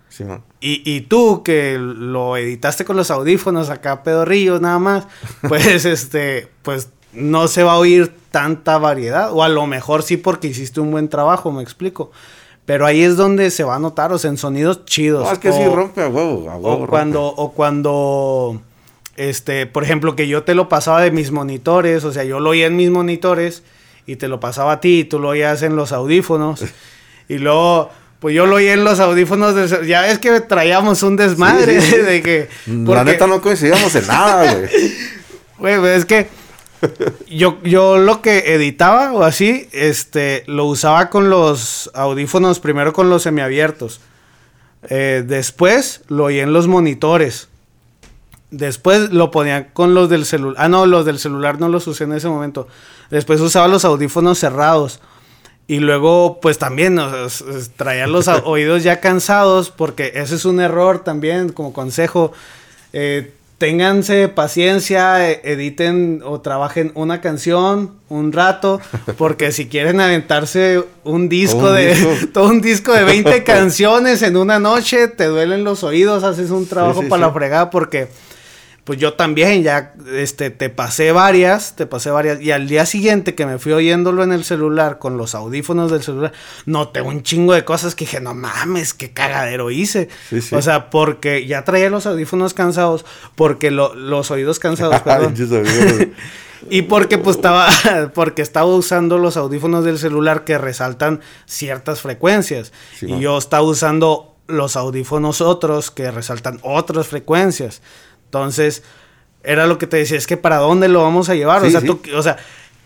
y, y, tú que lo editaste con los audífonos acá pedorrillos nada más, pues este, pues no se va a oír tanta variedad. O a lo mejor sí porque hiciste un buen trabajo, me explico. Pero ahí es donde se va a notar, o sea, en sonidos chidos. No, es que sí rompe a huevo, a huevo. O cuando, o cuando, este, por ejemplo, que yo te lo pasaba de mis monitores, o sea, yo lo oía en mis monitores y te lo pasaba a ti y tú lo oías en los audífonos. y luego, pues yo lo oía en los audífonos, de, ya ves que traíamos un desmadre de que... La neta no coincidíamos en nada, güey. Güey, pues es que yo, yo lo que editaba o así, este, lo usaba con los audífonos, primero con los semiabiertos. Eh, después lo oí en los monitores. Después lo ponía con los del celular. Ah, no, los del celular no los usé en ese momento. Después usaba los audífonos cerrados. Y luego, pues también traía los oídos ya cansados, porque ese es un error también, como consejo. Eh, ténganse paciencia, e, editen o trabajen una canción un rato, porque si quieren aventarse un disco de todo un disco de 20 canciones en una noche, te duelen los oídos, haces un trabajo para la fregada porque pues yo también ya este te pasé varias, te pasé varias y al día siguiente que me fui oyéndolo en el celular con los audífonos del celular, noté un chingo de cosas que dije, "No mames, qué cagadero hice." O sea, porque ya traía los audífonos cansados, porque los oídos cansados, perdón. y porque pues estaba porque estaba usando los audífonos del celular que resaltan ciertas frecuencias y yo estaba usando los audífonos otros que resaltan otras frecuencias. Entonces, era lo que te decía, es que para dónde lo vamos a llevar. o, sea, Tú, o sea,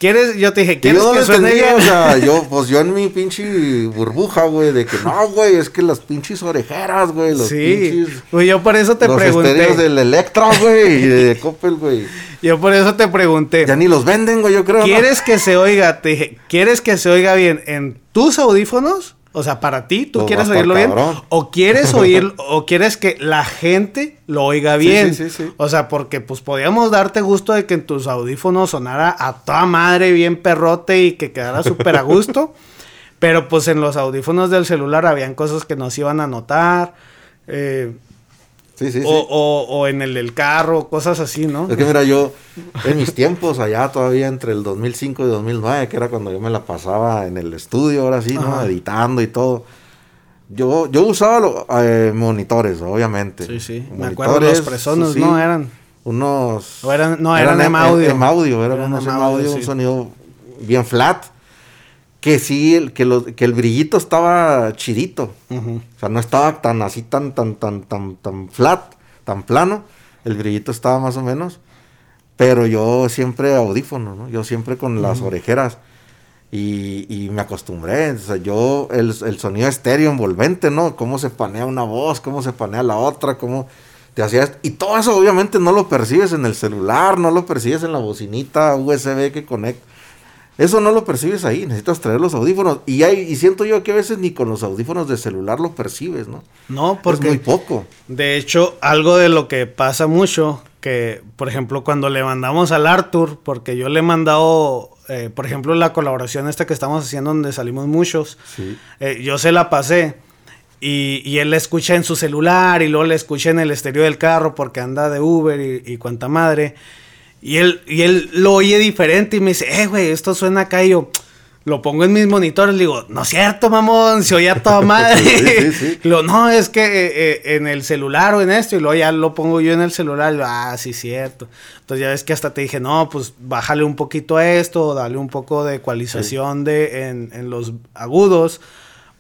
¿Quieres? Yo te dije, ¿quieres yo no que suene entendía, bien? o sea, yo, pues yo en mi pinche burbuja, güey, de que no, güey, es que las pinches orejeras, güey, los sí, pinches... pues yo por eso te los pregunté. estéreos del Electra, güey, y de Coppel, güey. Yo por eso te pregunté. Ya ni los venden, güey, yo creo. ¿no? ¿Quieres que se oiga? Te dije, ¿quieres que se oiga bien en tus audífonos? O sea, para ti, ¿tú Pues quieres oírlo bien? cabrón. ¿O quieres oír, o quieres que la gente lo oiga bien? sí, sí, sí. O sea, porque pues podíamos darte gusto de que en tus audífonos sonara a toda madre, bien perrote y que quedara súper a gusto. pero pues en los audífonos del celular habían cosas que nos iban a notar. eh, Sí, sí, sí. o, o- en el del carro, cosas así, ¿no? Es que mira, yo en mis tiempos, allá todavía entre el 2005 y 2009, que era cuando yo me la pasaba en el estudio, ahora sí, ¿no? Ajá. Editando y todo. Yo, yo usaba lo- eh, monitores, obviamente. Sí, sí. Me Monitores, acuerdo los presonos, sí, ¿no? Eran. Unos... O eran- no, eran M audio. M audio, eran, Eran unos M audio, un sonido bien flat. Que sí, el, que, lo- que el brillito estaba chidito. O sea, no estaba tan así, tan, tan, tan, tan, tan flat, tan plano. El brillito estaba más o menos. Pero yo siempre audífono, ¿no? Yo siempre con las orejeras. Y, y me acostumbré. O sea, yo, el, el sonido estéreo envolvente, ¿no? Cómo se panea una voz, cómo se panea la otra, cómo te hacías. Y todo eso, obviamente, no lo percibes en el celular, no lo percibes en la bocinita USB que conecta. Eso no lo percibes ahí, necesitas traer los audífonos. Y hay, y siento yo que a veces ni con los audífonos de celular lo percibes, ¿no? No, Es porque muy poco. de hecho algo de lo que pasa mucho, que por ejemplo cuando le mandamos al Arthur, porque yo le he mandado, eh, por ejemplo la colaboración esta que estamos haciendo donde salimos muchos, Sí. eh, yo se la pasé y, y él la escucha en su celular y luego la escucha en el estéreo del carro porque anda de Uber y, y cuanta madre. Y él, y él lo oye diferente y me dice, eh, güey, esto suena acá y yo lo pongo en mis monitores. Le digo, no es cierto, mamón, se oye a toda madre. Sí, sí, sí. Y luego, no, es que eh, eh, en el celular o en esto, y luego ya lo pongo yo en el celular. Y yo, ah, sí, cierto. Entonces ya ves que hasta te dije, no, pues bájale un poquito a esto, o dale un poco de ecualización de, en, en los agudos,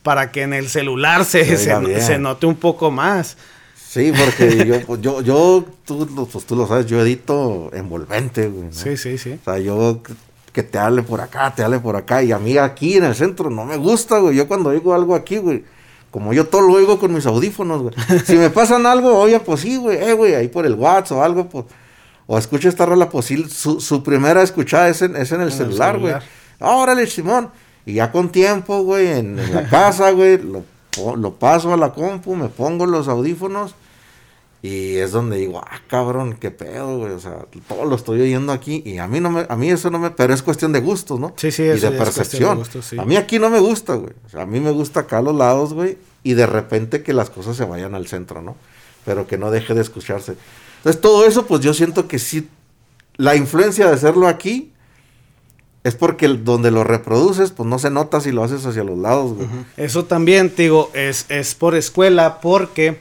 para que en el celular se, se note un poco más. Sí, porque yo, pues, yo, yo tú, lo- pues, tú lo sabes, yo edito envolvente, güey. ¿no? Sí, sí, sí. O sea, yo que- te hable por acá, te hable por acá. Y a mí aquí en el centro no me gusta, güey. Yo cuando oigo algo aquí, güey, como yo todo lo oigo con mis audífonos, güey. Si me pasan algo, oye, pues sí, güey, eh, güey, ahí por el WhatsApp o algo, pues. O escucho esta rola, pues sí, su, su primera escuchada es en, es en el el celular, güey. Órale, Simón. Y ya con tiempo, güey, en, en la casa, güey, lo, lo paso a la compu, me pongo los audífonos. Y es donde digo, ah, cabrón, qué pedo, güey. O sea, todo lo estoy oyendo aquí. Y a mí no me, a mí eso no me, pero es cuestión de gustos, ¿no? Sí, sí, y de percepción. sí. A mí aquí no me gusta, güey. O sea, a mí me gusta acá a los lados, güey. Y de repente que las cosas se vayan al centro, ¿no? Pero que no deje de escucharse. Entonces, todo eso, pues yo siento que sí. La influencia de hacerlo aquí es porque el- donde lo reproduces, pues no se nota si lo haces hacia los lados, güey. Eso también, te digo, es, es por escuela porque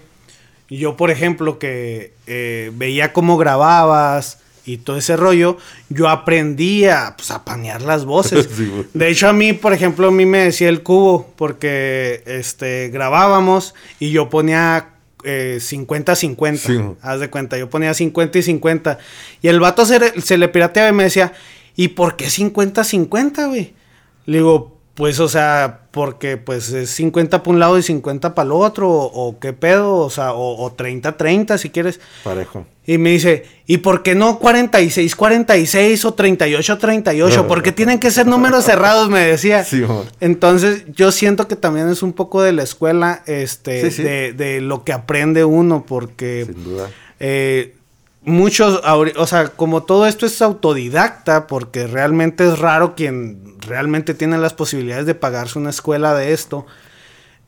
yo, por ejemplo, que eh, veía cómo grababas y todo ese rollo, yo aprendí a, pues, a panear las voces. Sí, de hecho, a mí, por ejemplo, a mí me decía el cubo porque este, grabábamos y yo ponía eh, 50-50. Sí, güey. Haz de cuenta, yo ponía 50 y 50. Y el vato se, se le pirateaba y me decía, ¿y por qué 50-50, güey? Le digo, pues, o sea, porque pues es 50 para un lado y 50 para el otro, o, o qué pedo, o sea, o, o 30-30 si quieres. Parejo. Y me dice, ¿y por qué no 46-46 o 38-38? ¿Por qué tienen que ser números cerrados? Me decía. Sí. Entonces, yo siento que también es un poco de la escuela, este, Sí, sí. De, de lo que aprende uno, porque Sin duda. eh, muchos, o sea, como todo esto es autodidacta, porque realmente es raro quien realmente tiene las posibilidades de pagarse una escuela de esto,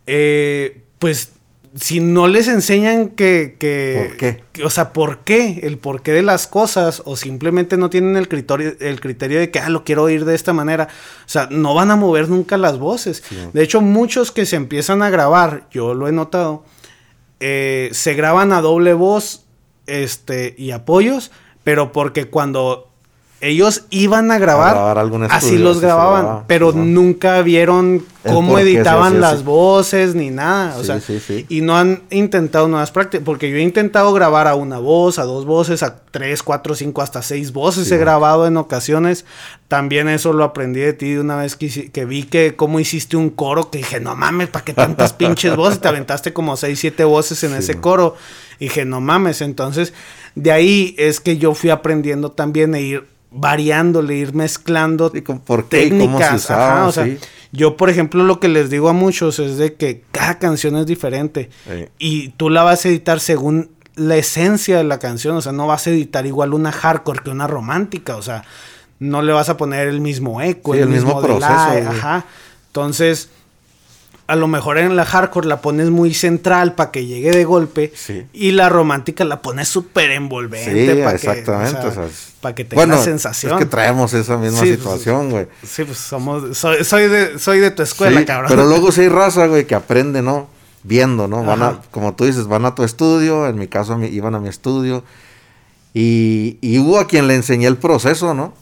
eh, pues si no les enseñan que, que- ¿Por qué? que- o sea, ¿por qué? El porqué de las cosas, o simplemente no tienen el criterio, el criterio de que, ah, lo quiero oír de esta manera. O sea, no van a mover nunca las voces. Sí. De hecho, muchos que se empiezan a grabar, yo lo he notado, eh, se graban a doble voz este, y apoyos, pero porque cuando ellos iban a grabar, A grabar algún así estudio, los así grababan, grababa, pero nunca vieron cómo editaban las así. voces ni nada, o Sí, sea, sí, sí. y no han intentado nuevas prácticas, porque yo he intentado grabar a una voz, a dos voces, a tres, cuatro, cinco, hasta seis voces he grabado en ocasiones, también eso lo aprendí de ti de una vez que, vi que cómo hiciste un coro, que dije, no mames, ¿para qué tantas pinches voces? Te aventaste como seis, siete voces en ese man. Y dije, no mames, entonces, de ahí es que yo fui aprendiendo también a ir variándole, ir mezclando por qué y cómo se técnicas, usaba, ajá, o sea, sí. yo por ejemplo lo que les digo a muchos es de que cada canción es diferente Sí. y tú la vas a editar según la esencia de la canción, o sea, no vas a editar igual una hardcore que una romántica, o sea, no le vas a poner el mismo eco, Sí, el mismo delay, proceso, ajá. Entonces, a lo mejor en la hardcore la pones muy central para que llegue de golpe Sí. y la romántica la pones súper envolvente Sí, para exactamente. que, o sea, es- para que tenga bueno, sensación. Es que traemos esa misma Sí, situación, güey. Sí, pues somos, soy, soy de, soy de tu escuela, Sí, cabrón. Pero luego sí hay raza, güey, que aprende, ¿no? Viendo, ¿no? Van a, como tú dices, van a tu estudio, en mi caso mi- iban a mi estudio, y, y hubo a quien le enseñé el proceso, ¿no?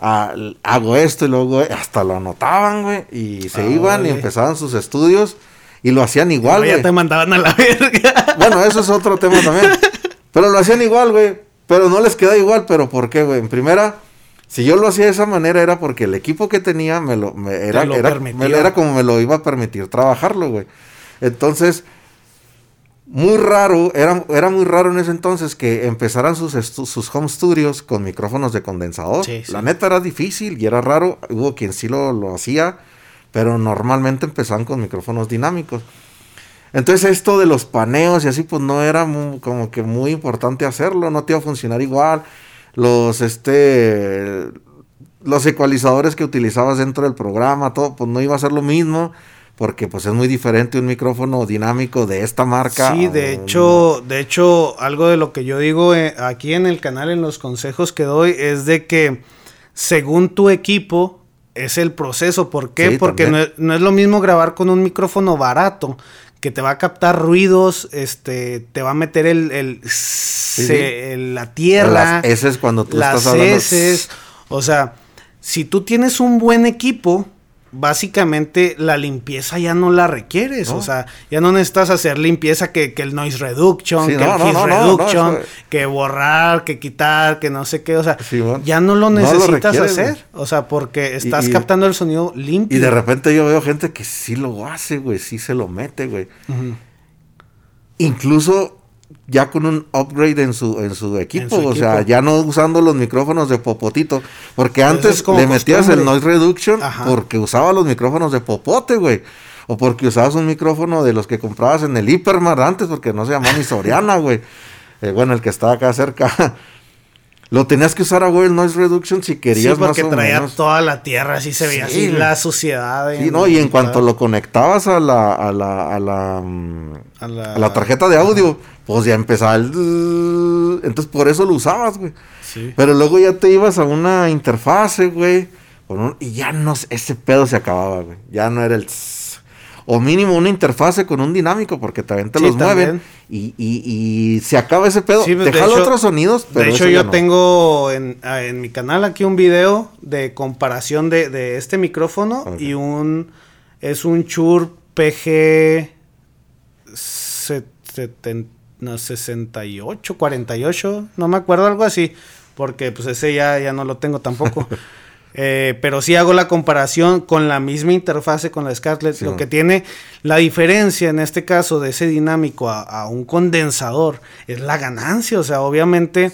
Ah, hago esto y luego eh, hasta lo anotaban, güey, y se Ah, iban y empezaban sus estudios y lo hacían igual, Luego ya güey. te mandaban a la verga. Bueno, eso es otro tema también. Pero lo hacían igual, güey. Pero no les queda igual, pero ¿por qué, güey? En primera, si yo lo hacía de esa manera era porque el equipo que tenía me lo, me- era, lo era, me- era como me lo iba a permitir trabajarlo, güey. Entonces, muy raro, era, era muy raro en ese entonces que empezaran sus, sus home studios con micrófonos de condensador. Sí, sí. La neta era difícil y era raro. Hubo quien sí lo, lo hacía, pero normalmente empezaban con micrófonos dinámicos. Entonces esto de los paneos y así pues no era como que muy importante hacerlo, no te iba a funcionar igual. Los este los ecualizadores que utilizabas dentro del programa, todo pues no iba a ser lo mismo porque pues es muy diferente un micrófono dinámico de esta marca. Sí, de un- hecho, de hecho, algo de lo que yo digo eh, aquí en el canal, en los consejos que doy, es de que según tu equipo es el proceso. ¿Por qué? Sí, Porque no es, no es lo mismo grabar con un micrófono barato que te va a captar ruidos, este, te va a meter el, el, se- sí. el- la tierra, Las S cuando tú las estás hablando. heces. O sea, si tú tienes un buen equipo, básicamente la limpieza ya no la requieres. No. O sea, ya no necesitas hacer limpieza que, que el noise reduction, Sí, que no, el no, reduction, eso- que borrar, que quitar, que no sé qué. O sea, Sí, bueno. ya no lo necesitas hacer. O sea, porque estás y- captando el sonido limpio. Y de repente yo veo gente que sí lo hace, güey, sí se lo mete, güey. Incluso ya con un upgrade en su, en su equipo, su o sea, ya no usando los micrófonos de popotito, porque antes es le metías el noise reduction Ajá. porque usaba los micrófonos de popote, güey. O porque usabas un micrófono de los que comprabas en el Hipermar antes, porque no se llamaba ni Soriana, güey. Eh, bueno, el que estaba acá cerca. Lo tenías que usar a güey el noise reduction si Sí, querías más porque o traía menos. toda la tierra, así se veía, Sí, así la suciedad. Sí, no, y en cuanto lo conectabas a la, a la, a la, mm, A la- a la tarjeta de audio, pues ya empezaba el... Entonces por eso lo usabas, güey. Sí. Pero luego ya te ibas a una interfase, güey. un- y ya no, ese pedo se acababa, güey. Ya no era el... tss. O mínimo una interfase con un dinámico, porque también te Sí, los mueven. Y, y, y se acaba ese pedo. Sí, pues, de hecho- otros sonidos, pero de hecho, yo no. tengo en, ah, en mi canal aquí un video de comparación de, de este micrófono y un es un Shure PG set- seten- no, 68, 48, no me acuerdo algo así, porque pues ese ya, ya no lo tengo tampoco. Eh, pero sí hago la comparación con la misma interfase con la Scarlett. Sí, lo que tiene la diferencia en este caso de ese dinámico a, a un condensador es la ganancia. O sea, obviamente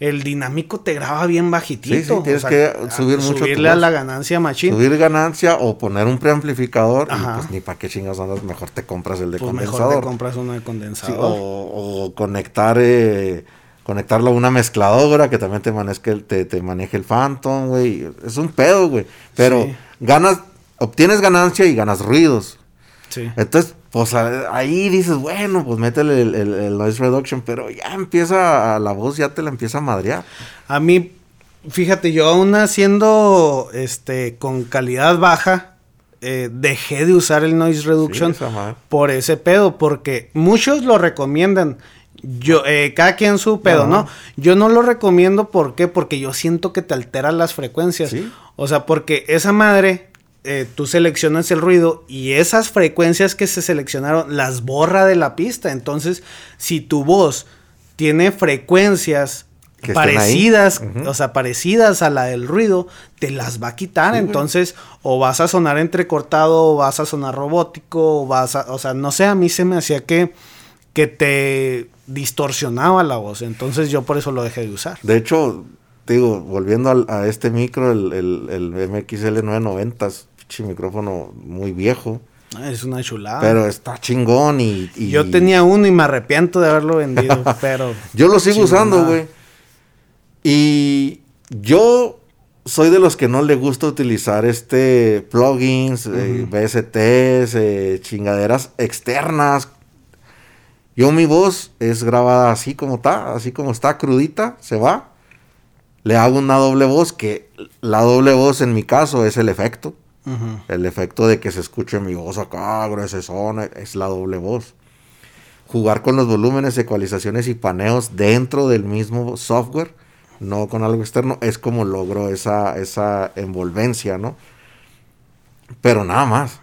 el dinámico te graba bien bajitito. Sí, sí, tienes o sea, que a- subir mucho tu Subirle a la ganancia machín. Subir ganancia o poner un preamplificador Ajá. y pues ni para qué chingas andas, mejor te compras el de pues mejor condensador. te compras uno de Sí, condensador. o, o conectar eh, conectarlo a una mezcladora que también te maneje el, te, te maneje el Phantom, güey. Es un pedo, güey. Pero Sí. ganas, obtienes ganancia y ganas ruidos. Sí. Entonces, pues ahí dices, bueno, pues métele el, el- el noise reduction, pero ya empieza, la voz ya te la empieza a madrear. A mí, fíjate, yo aún haciendo este con calidad baja, eh, dejé de usar el noise reduction Sí, por ese pedo, porque muchos lo recomiendan. Yo, eh, cada quien su pedo, ¿no? Yo no lo recomiendo, ¿por qué? Porque yo siento que te altera las frecuencias. O sea, porque esa madre, eh, tú seleccionas el ruido y esas frecuencias que se seleccionaron las borra de la pista. Entonces, si tu voz tiene frecuencias parecidas, o sea, parecidas a la del ruido, te las va a quitar. Entonces, o vas a sonar entrecortado, o vas a sonar robótico, o vas a, o sea, no sé, a mí se me hacía que, que te distorsionaba la voz. Entonces, yo por eso lo dejé de usar. De hecho, digo, volviendo a este micro, el, el, el MXL 990, micrófono muy viejo. Ah, es una chulada. Pero está chingón y, Yo tenía uno y me arrepiento de haberlo vendido, pero... Yo lo sigo usando, güey. Y yo soy de los que no le gusta utilizar este plugins, eh, BSTs, eh, chingaderas externas. Yo mi voz es grabada así como está, así como está, crudita, se va. Le hago una doble voz, que la doble voz en mi caso es el efecto. El efecto de que se escuche mi voz acá, zona es la doble voz. Jugar con los volúmenes, ecualizaciones y paneos dentro del mismo software no con algo externo, es como logro esa, esa envolvencia, ¿no? Pero nada más.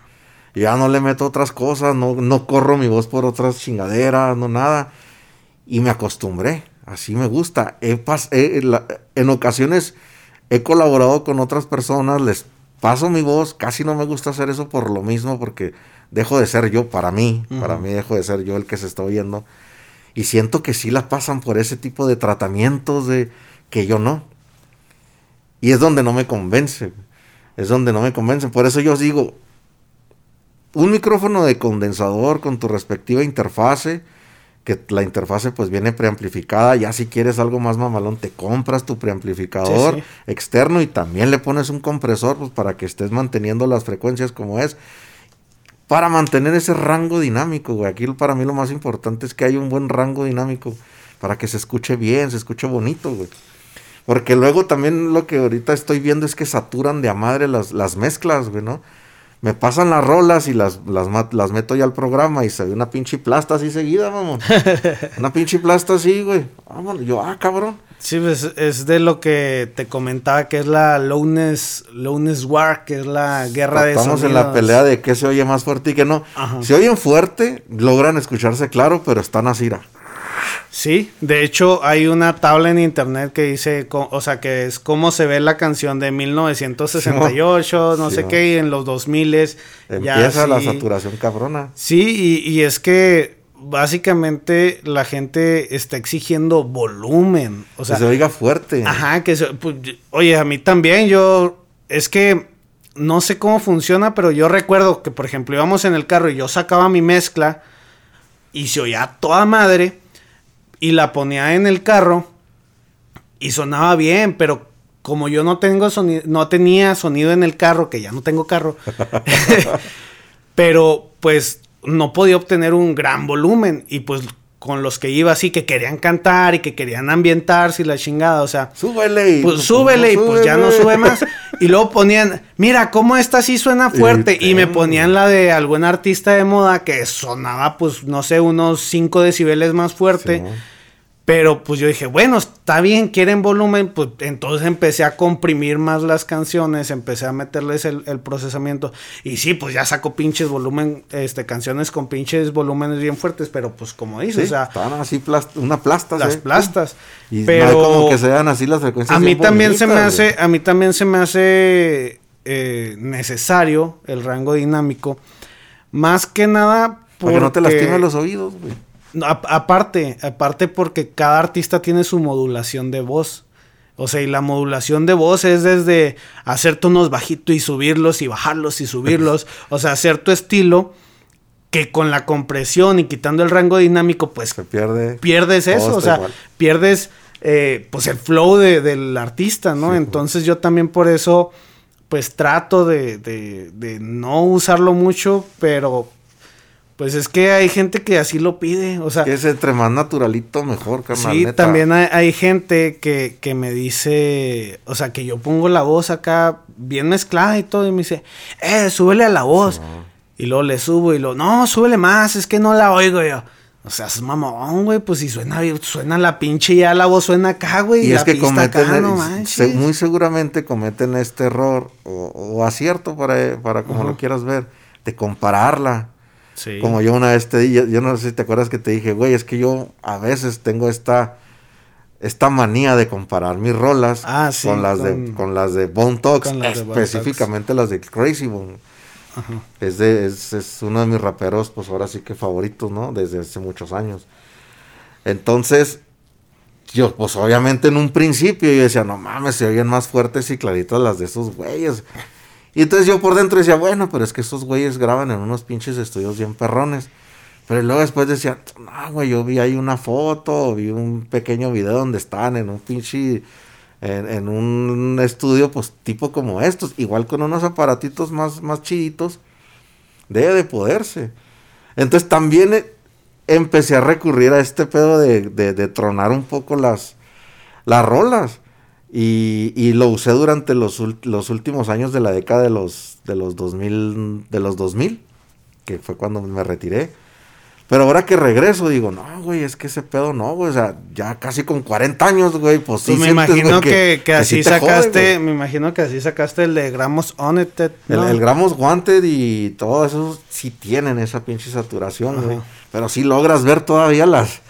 Ya no le meto otras cosas, no, no corro mi voz por otras chingaderas, no nada. Y me acostumbré, así me gusta. He en ocasiones he colaborado con otras personas, les paso mi voz, casi no me gusta hacer eso por lo mismo, porque dejo de ser yo para mí, para mí dejo de ser yo el que se está oyendo. Y siento que sí la pasan por ese tipo de tratamientos de que yo no. Y es donde no me convence. Es donde no me convence. Por eso yo os digo, un micrófono de condensador con tu respectiva interfase, que la interfase pues viene preamplificada, ya si quieres algo más mamalón te compras tu preamplificador externo y también le pones un compresor pues para que estés manteniendo las frecuencias como es. Para mantener ese rango dinámico, güey. Aquí para mí lo más importante es que haya un buen rango dinámico para que se escuche bien, se escuche bonito, güey. Porque luego también lo que ahorita estoy viendo es que saturan de a madre las, las mezclas, güey, ¿no? Me pasan las rolas y las, las, las meto ya al programa y se ve una pinche plasta así seguida, vamos. una pinche plasta así, güey. Vámonos. Yo, ah, cabrón. Sí, pues es de lo que te comentaba que es la Lowness, Lowness War, que es la guerra de Estamos en la pelea de qué se oye más fuerte y qué no. Se oyen fuerte, logran escucharse claro, pero están así. Sí, de hecho hay una tabla en internet que dice, o sea, que es cómo se ve la canción de 1968, no, sé qué, y en los 2000 Empieza la saturación cabrona. Sí, y, es que básicamente la gente está exigiendo volumen. O sea, que se oiga fuerte. Ajá, que se, pues, oye, a mí también, yo, es que no sé cómo funciona, pero yo recuerdo que, por ejemplo, íbamos en el carro y yo sacaba mi mezcla y se oía toda madre y la ponía en el carro y sonaba bien, pero como yo no tengo sonido, no tenía sonido en el carro, que ya no tengo carro, pero pues no podía obtener un gran volumen y pues con los que iba así que querían cantar y que querían ambientarse y la chingada, o sea, súbele y pues súbele y pues ya no sube más y luego ponían, mira cómo esta sí suena fuerte y me ponían la de algún artista de moda que sonaba pues no sé unos 5 decibeles más fuerte. Pero pues yo dije, bueno, está bien, quieren volumen, pues entonces empecé a comprimir más las canciones, empecé a meterles el, procesamiento. Y sí, pues ya saco pinches volumen, este, canciones con pinches volúmenes bien fuertes, pero pues como dices, o sea. Están así una plasta. Las plastas. Y pero como que sean así las frecuencias. A mí también se me hace, a mí también se me hace eh, necesario el rango dinámico. Más que nada. Porque... Para que no te lastimen los oídos, güey aparte, aparte porque cada artista tiene su modulación de voz. O sea, y la modulación de voz es desde hacer tonos bajitos y subirlos y bajarlos y subirlos. o sea, hacer tu estilo que con la compresión y quitando el rango dinámico, pues Se pierde. Pierdes eso. O sea, pierdes eh, pues el flow del artista, ¿no? Pues. Entonces yo también por eso pues trato de, de, de no usarlo mucho, pero pues es que hay gente que así lo pide, o sea... Que es entre más naturalito mejor, carnal. Sí, también hay, gente que, que, me dice, o sea, que yo pongo la voz acá bien mezclada y todo, y me dice, eh, súbele a la voz. Y luego le subo y lo, no, súbele más, es que no la oigo yo. O sea, es mamón, güey, pues si suena, suena la pinche ya la voz suena acá, güey. Y, la es que pista cometen, acá, no manches. muy seguramente cometen este error o, o acierto para, para como lo quieras ver, de compararla. Sí. Como yo una vez te di, yo, yo no sé si te acuerdas que te dije, güey, es que yo a veces tengo esta, esta manía de comparar mis rolas Ah, sí, con las de con- las de Bone Talks, de Bone específicamente las de Crazy Bone. Ajá. Es, de, es, es uno de mis raperos, pues ahora sí que favoritos, ¿no? Desde hace muchos años. Entonces, yo, pues obviamente en un principio yo decía, no mames, se oyen más fuertes y claritas las de esos güeyes. Y entonces yo por dentro decía, bueno, pero es que estos güeyes graban en unos pinches estudios bien perrones. Pero luego después decía, no, güey, yo vi ahí una foto, vi un pequeño video donde estaban en un pinche, en, en un estudio, pues tipo como estos, igual con unos aparatitos más, más chiditos, debe de poderse. Entonces también eh, empecé a recurrir a este pedo de, de- de tronar un poco las, las rolas. Y, y lo usé durante los, los últimos años de la década de los, de los 2000, de los 2000, que fue cuando me retiré. Pero ahora que regreso, digo, no, güey, es que ese pedo no, güey. O sea, ya casi con 40 años, güey, pues sí. Pues me sientes, imagino güey, que, que así sacaste, me imagino que así sacaste el de Gramos United. El, ¿no? el Gramos Wanted y todo eso sí tienen esa pinche saturación, güey. Pero sí logras ver todavía las...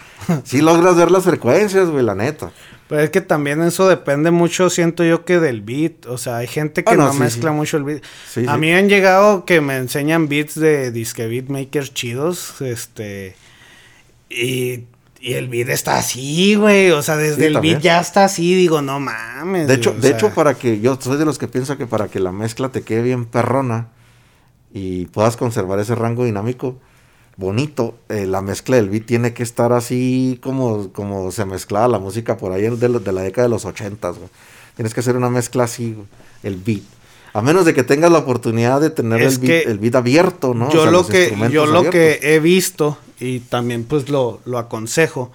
sí logras ver las frecuencias, güey, la neta. Pero es que también eso depende mucho, siento yo, que del beat. O sea, hay gente que Ah, no, no, sí, mezcla sí. mucho el beat. Sí, a mí han llegado que me enseñan beats de disque beatmakers chidos, este... Y, y el beat está así, güey. O sea, desde el también. beat ya está así. Digo, no mames. De hecho, de sea, hecho, para que... Yo soy de los que piensa que para que la mezcla te quede bien perrona y puedas conservar ese rango dinámico bonito, eh, la mezcla del beat tiene que estar así como, como se mezclaba la música por ahí de, lo- de la década de los ochentas, güey. Tienes que hacer una mezcla así, güey, el beat. A menos de que tengas la oportunidad de tener el beat, el beat abierto, ¿no? O yo sea, lo que yo lo que he visto y también pues lo, lo aconsejo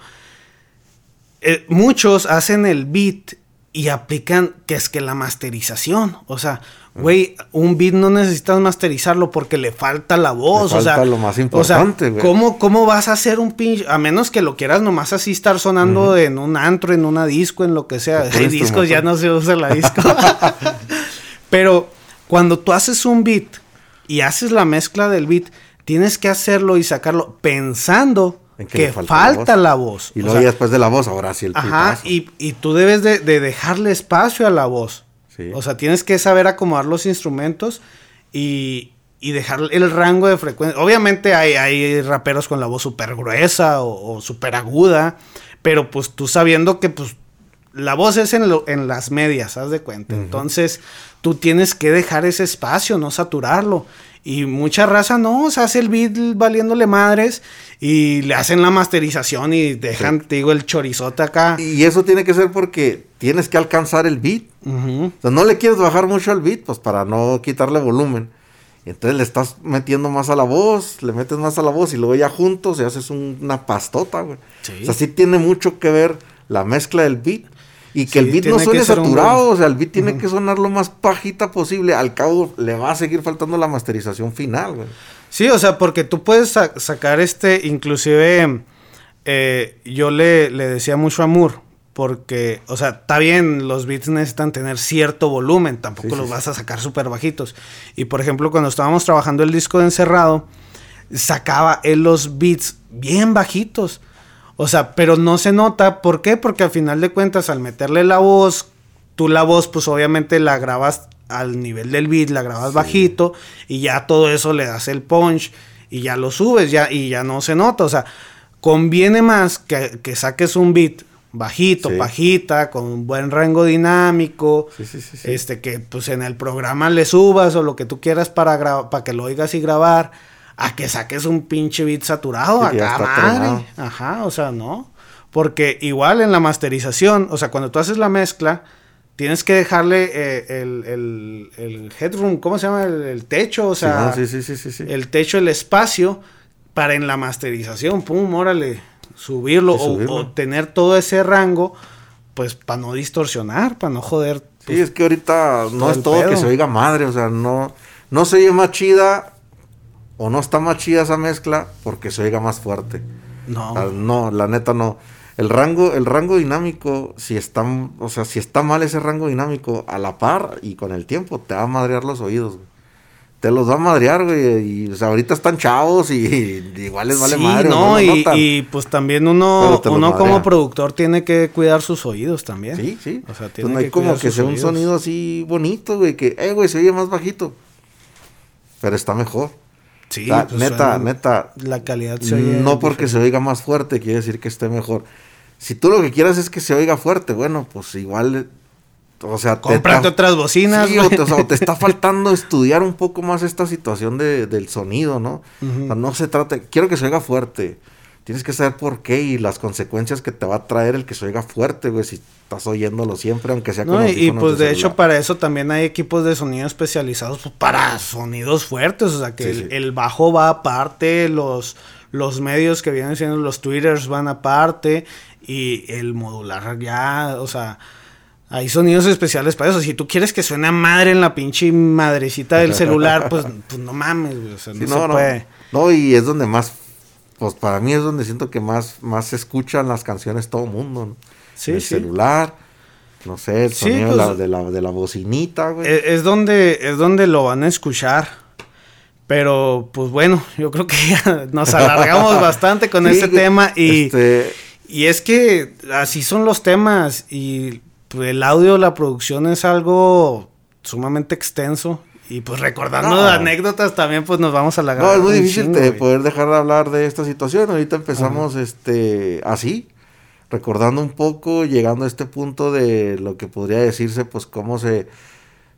eh, muchos hacen el beat y aplican que es que la masterización o sea güey un beat no necesitas masterizarlo porque le falta la voz Le o sea falta lo más o sea, importante, güey. ¿cómo, cómo vas a hacer un pinche a menos que lo quieras nomás así estar sonando en un antro en una disco en lo que sea hay discos ya no se usa la disco pero cuando tú haces un beat y haces la mezcla del beat, tienes que hacerlo y sacarlo pensando En que falta, falta la la voz. Y O luego sea, ya después de la voz, ahora sí el Ajá, y, y tú debes de, de dejarle espacio a la voz. Sí. O sea, tienes que saber acomodar los instrumentos y, y dejar el rango de frecuencia. Obviamente hay, hay raperos con la voz súper gruesa o, o súper aguda, pero pues tú sabiendo que pues la voz es en, lo- en las medias, haz de cuenta. Entonces tú tienes que dejar ese espacio, no saturarlo. Y mucha raza no, se hace el beat valiéndole madres y le hacen la masterización y dejan, te digo, el chorizote acá. Y eso tiene que ser porque tienes que alcanzar el beat. Ujú. O sea, no le quieres bajar mucho al beat, pues para no quitarle volumen. Entonces le estás metiendo más a la voz, le metes más a la voz y luego ya juntos y haces un- una pastota, güey. Sí. O sea, sí tiene mucho que ver la mezcla del beat. Y que Sí, el beat no suene un saturado, o sea, el beat tiene que sonar lo más pajita posible. Al cabo le va a seguir faltando la masterización final, güey. Sí, o sea, porque tú puedes sa- sacar este, inclusive, eh, yo le, le decía mucho a Moore, porque, o sea, está bien, los beats necesitan tener cierto volumen, tampoco Sí, los sí. vas a sacar súper bajitos. Y por ejemplo, cuando estábamos trabajando el disco de Encerrado, sacaba él los beats bien bajitos. O sea, pero no se nota, ¿por qué? Porque al final de cuentas, al meterle la voz, tú la voz, pues obviamente la grabas al nivel del beat, la grabas bajito y ya todo eso le das el punch y ya lo subes ya y ya no se nota. O sea, conviene más que, que saques un beat bajito, Sí. bajita, con un buen rango dinámico, Sí, sí, este que pues en el programa le subas o lo que tú quieras para para que lo oigas y grabar, a que saques un pinche beat saturado acá, madre. tronado. Ajá, o sea, no. Porque igual en la masterización, o sea, cuando tú haces la mezcla, tienes que dejarle eh, el, el, el headroom, ¿cómo se llama? El, el techo, o sea, sí. el techo, el espacio, para en la masterización, pum, órale, subirlo, o- subirlo. O, tener todo ese rango, pues para no distorsionar, para no joder. Sí, pues, es que ahorita no es todo que se oiga madre, o sea, no, no se oye más chida o no está más chida esa mezcla porque se oiga más fuerte. No. No, la neta no. El rango, el rango dinámico, si está, o sea, si está mal ese rango dinámico, a la par y con el tiempo, te va a madrear los oídos, güey. Te los va a madrear, güey. Y, o sea, ahorita están chavos y, y igual les vale Sí, madre. no, y, pues también uno, uno como productor tiene que cuidar sus oídos también. Sí, sí. O sea, Entonces tiene no hay que como que sea un sonido así bonito, güey, que, eh, güey, se oye más bajito. Pero está mejor. Sí, O sea, pues, neta, neta, La calidad se oye no porque se diferente. oiga más fuerte quiere decir que esté mejor. Si tú lo que quieras es que se oiga fuerte, bueno, pues igual, o sea, te Cómprate está- otras bocinas, Sí, o te, o sea, o te está faltando estudiar un poco más esta situación de- del sonido, ¿no? Ujú. O sea, no se trata, quiero que se oiga fuerte. Tienes que saber por qué y las consecuencias que te va a traer el que se oiga fuerte, güey, si estás oyéndolo siempre, aunque sea con No, y- pues de hecho para eso también hay equipos de sonido especializados pues, para sonidos fuertes, o sea que Sí, el, sí. el bajo va aparte, los, los medios que vienen siendo los twitters van aparte y el modular ya, o sea, hay sonidos especiales para eso. Si tú quieres que suene a madre en la pinche madrecita del celular, pues, pues no mames, güey, o sea, Sí, no, no, se no. puede. No, y es donde más, pues para mí es donde siento que más, más se escuchan las canciones todo el mundo, ¿no? Sí, el sí. celular, no sé, el sonido de, pues, la, de, la, de la bocinita, güey. Es, es donde es donde lo van a escuchar. Pero pues bueno, yo creo que ya nos alargamos bastante con Sí, este tema y, este, y es que así son los temas y el audio, la producción es algo sumamente extenso y pues recordando No. anécdotas también pues nos vamos a la no, es muy difícil de poder dejar de hablar de esta situación. Ahorita empezamos este así, recordando un poco, llegando a este punto de lo que podría decirse, pues cómo se,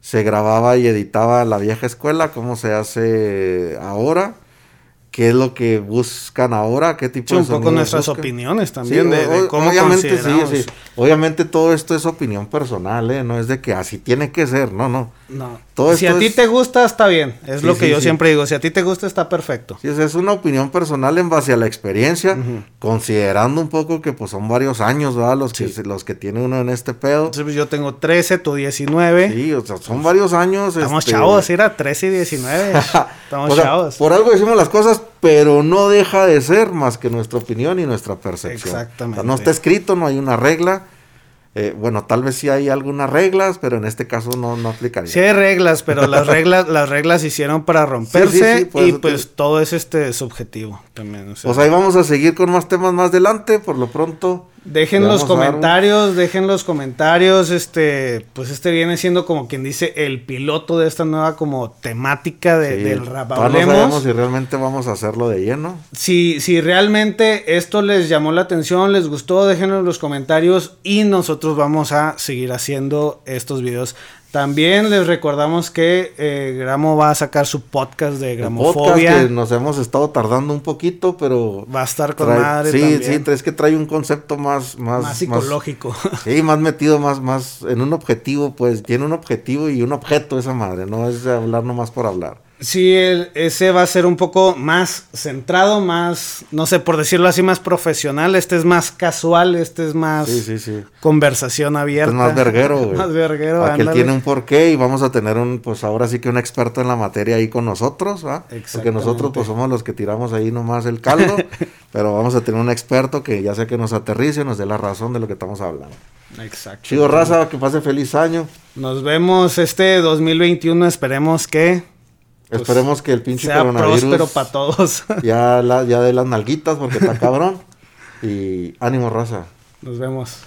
se grababa y editaba la vieja escuela, cómo se hace ahora, qué es lo que buscan ahora, qué tipo Sí, de un poco nuestras buscan. opiniones Sí, también de, de o- cómo obviamente sí, sí. Obviamente todo esto es opinión personal, ¿eh? No es de que así tiene que ser, no, no. No. Todo si esto a ti es- te gusta está bien, es Sí, lo que sí, yo sí. siempre digo, si a ti te gusta está perfecto. Sí, es una opinión personal en base a la experiencia, considerando un poco que pues son varios años, ¿verdad? Los que Sí. los que tiene uno en este pedo. Entonces, pues, yo tengo 13, tú 19. Sí, o sea, son varios años. Estamos este, chavos, era 13 y 19. Estamos o sea, chavos. Por algo decimos las cosas, pero no deja de ser más que nuestra opinión y nuestra percepción. Exactamente. O sea, no está escrito, no hay una regla. Eh, bueno, tal vez sí hay algunas reglas, pero en este caso no, no aplicaría. Sí hay reglas, pero las reglas, las reglas se hicieron para romperse sí, y te- pues todo es este subjetivo también. o sea. Pues ahí vamos a seguir con más temas más adelante. Por lo pronto, Dejen los un- comentarios, dejen los comentarios, este, pues este viene siendo como quien dice el piloto de esta nueva como temática de, sí, del rap. no sabemos si realmente vamos a hacerlo de lleno. Si, si realmente esto les llamó la atención, les gustó, déjenlo en los comentarios y nosotros vamos a seguir haciendo estos videos. También les recordamos que eh, Gramo va a sacar su podcast de El podcast gramofobia. que nos hemos estado tardando un poquito, pero Va a estar con trae- madre sí, también. sí, es que trae un concepto más, más, más psicológico. sí, más metido, más, más en un objetivo, pues tiene un objetivo y un objeto esa madre, no es hablar nomás por hablar. Sí, el- ese va a ser un poco más centrado, más, no sé, por decirlo así, más profesional. Este es más casual, este es más Sí, sí, sí. conversación abierta. Este es más verguero, güey. más verguero, Aquel tiene un porqué y vamos a tener un, pues ahora sí que un experto en la materia ahí con nosotros, ¿va? Porque nosotros pues somos los que tiramos ahí nomás el caldo, pero vamos a tener un experto que ya sea que nos aterrice, nos dé la razón de lo que estamos hablando. Exacto. Chido raza, que pase feliz año. Nos vemos este 2021, esperemos que Pues, Esperemos que el pinche sea próspero coronavirus para todos. ya, la, ya dé las nalguitas porque está cabrón. Y ánimo raza. Nos vemos.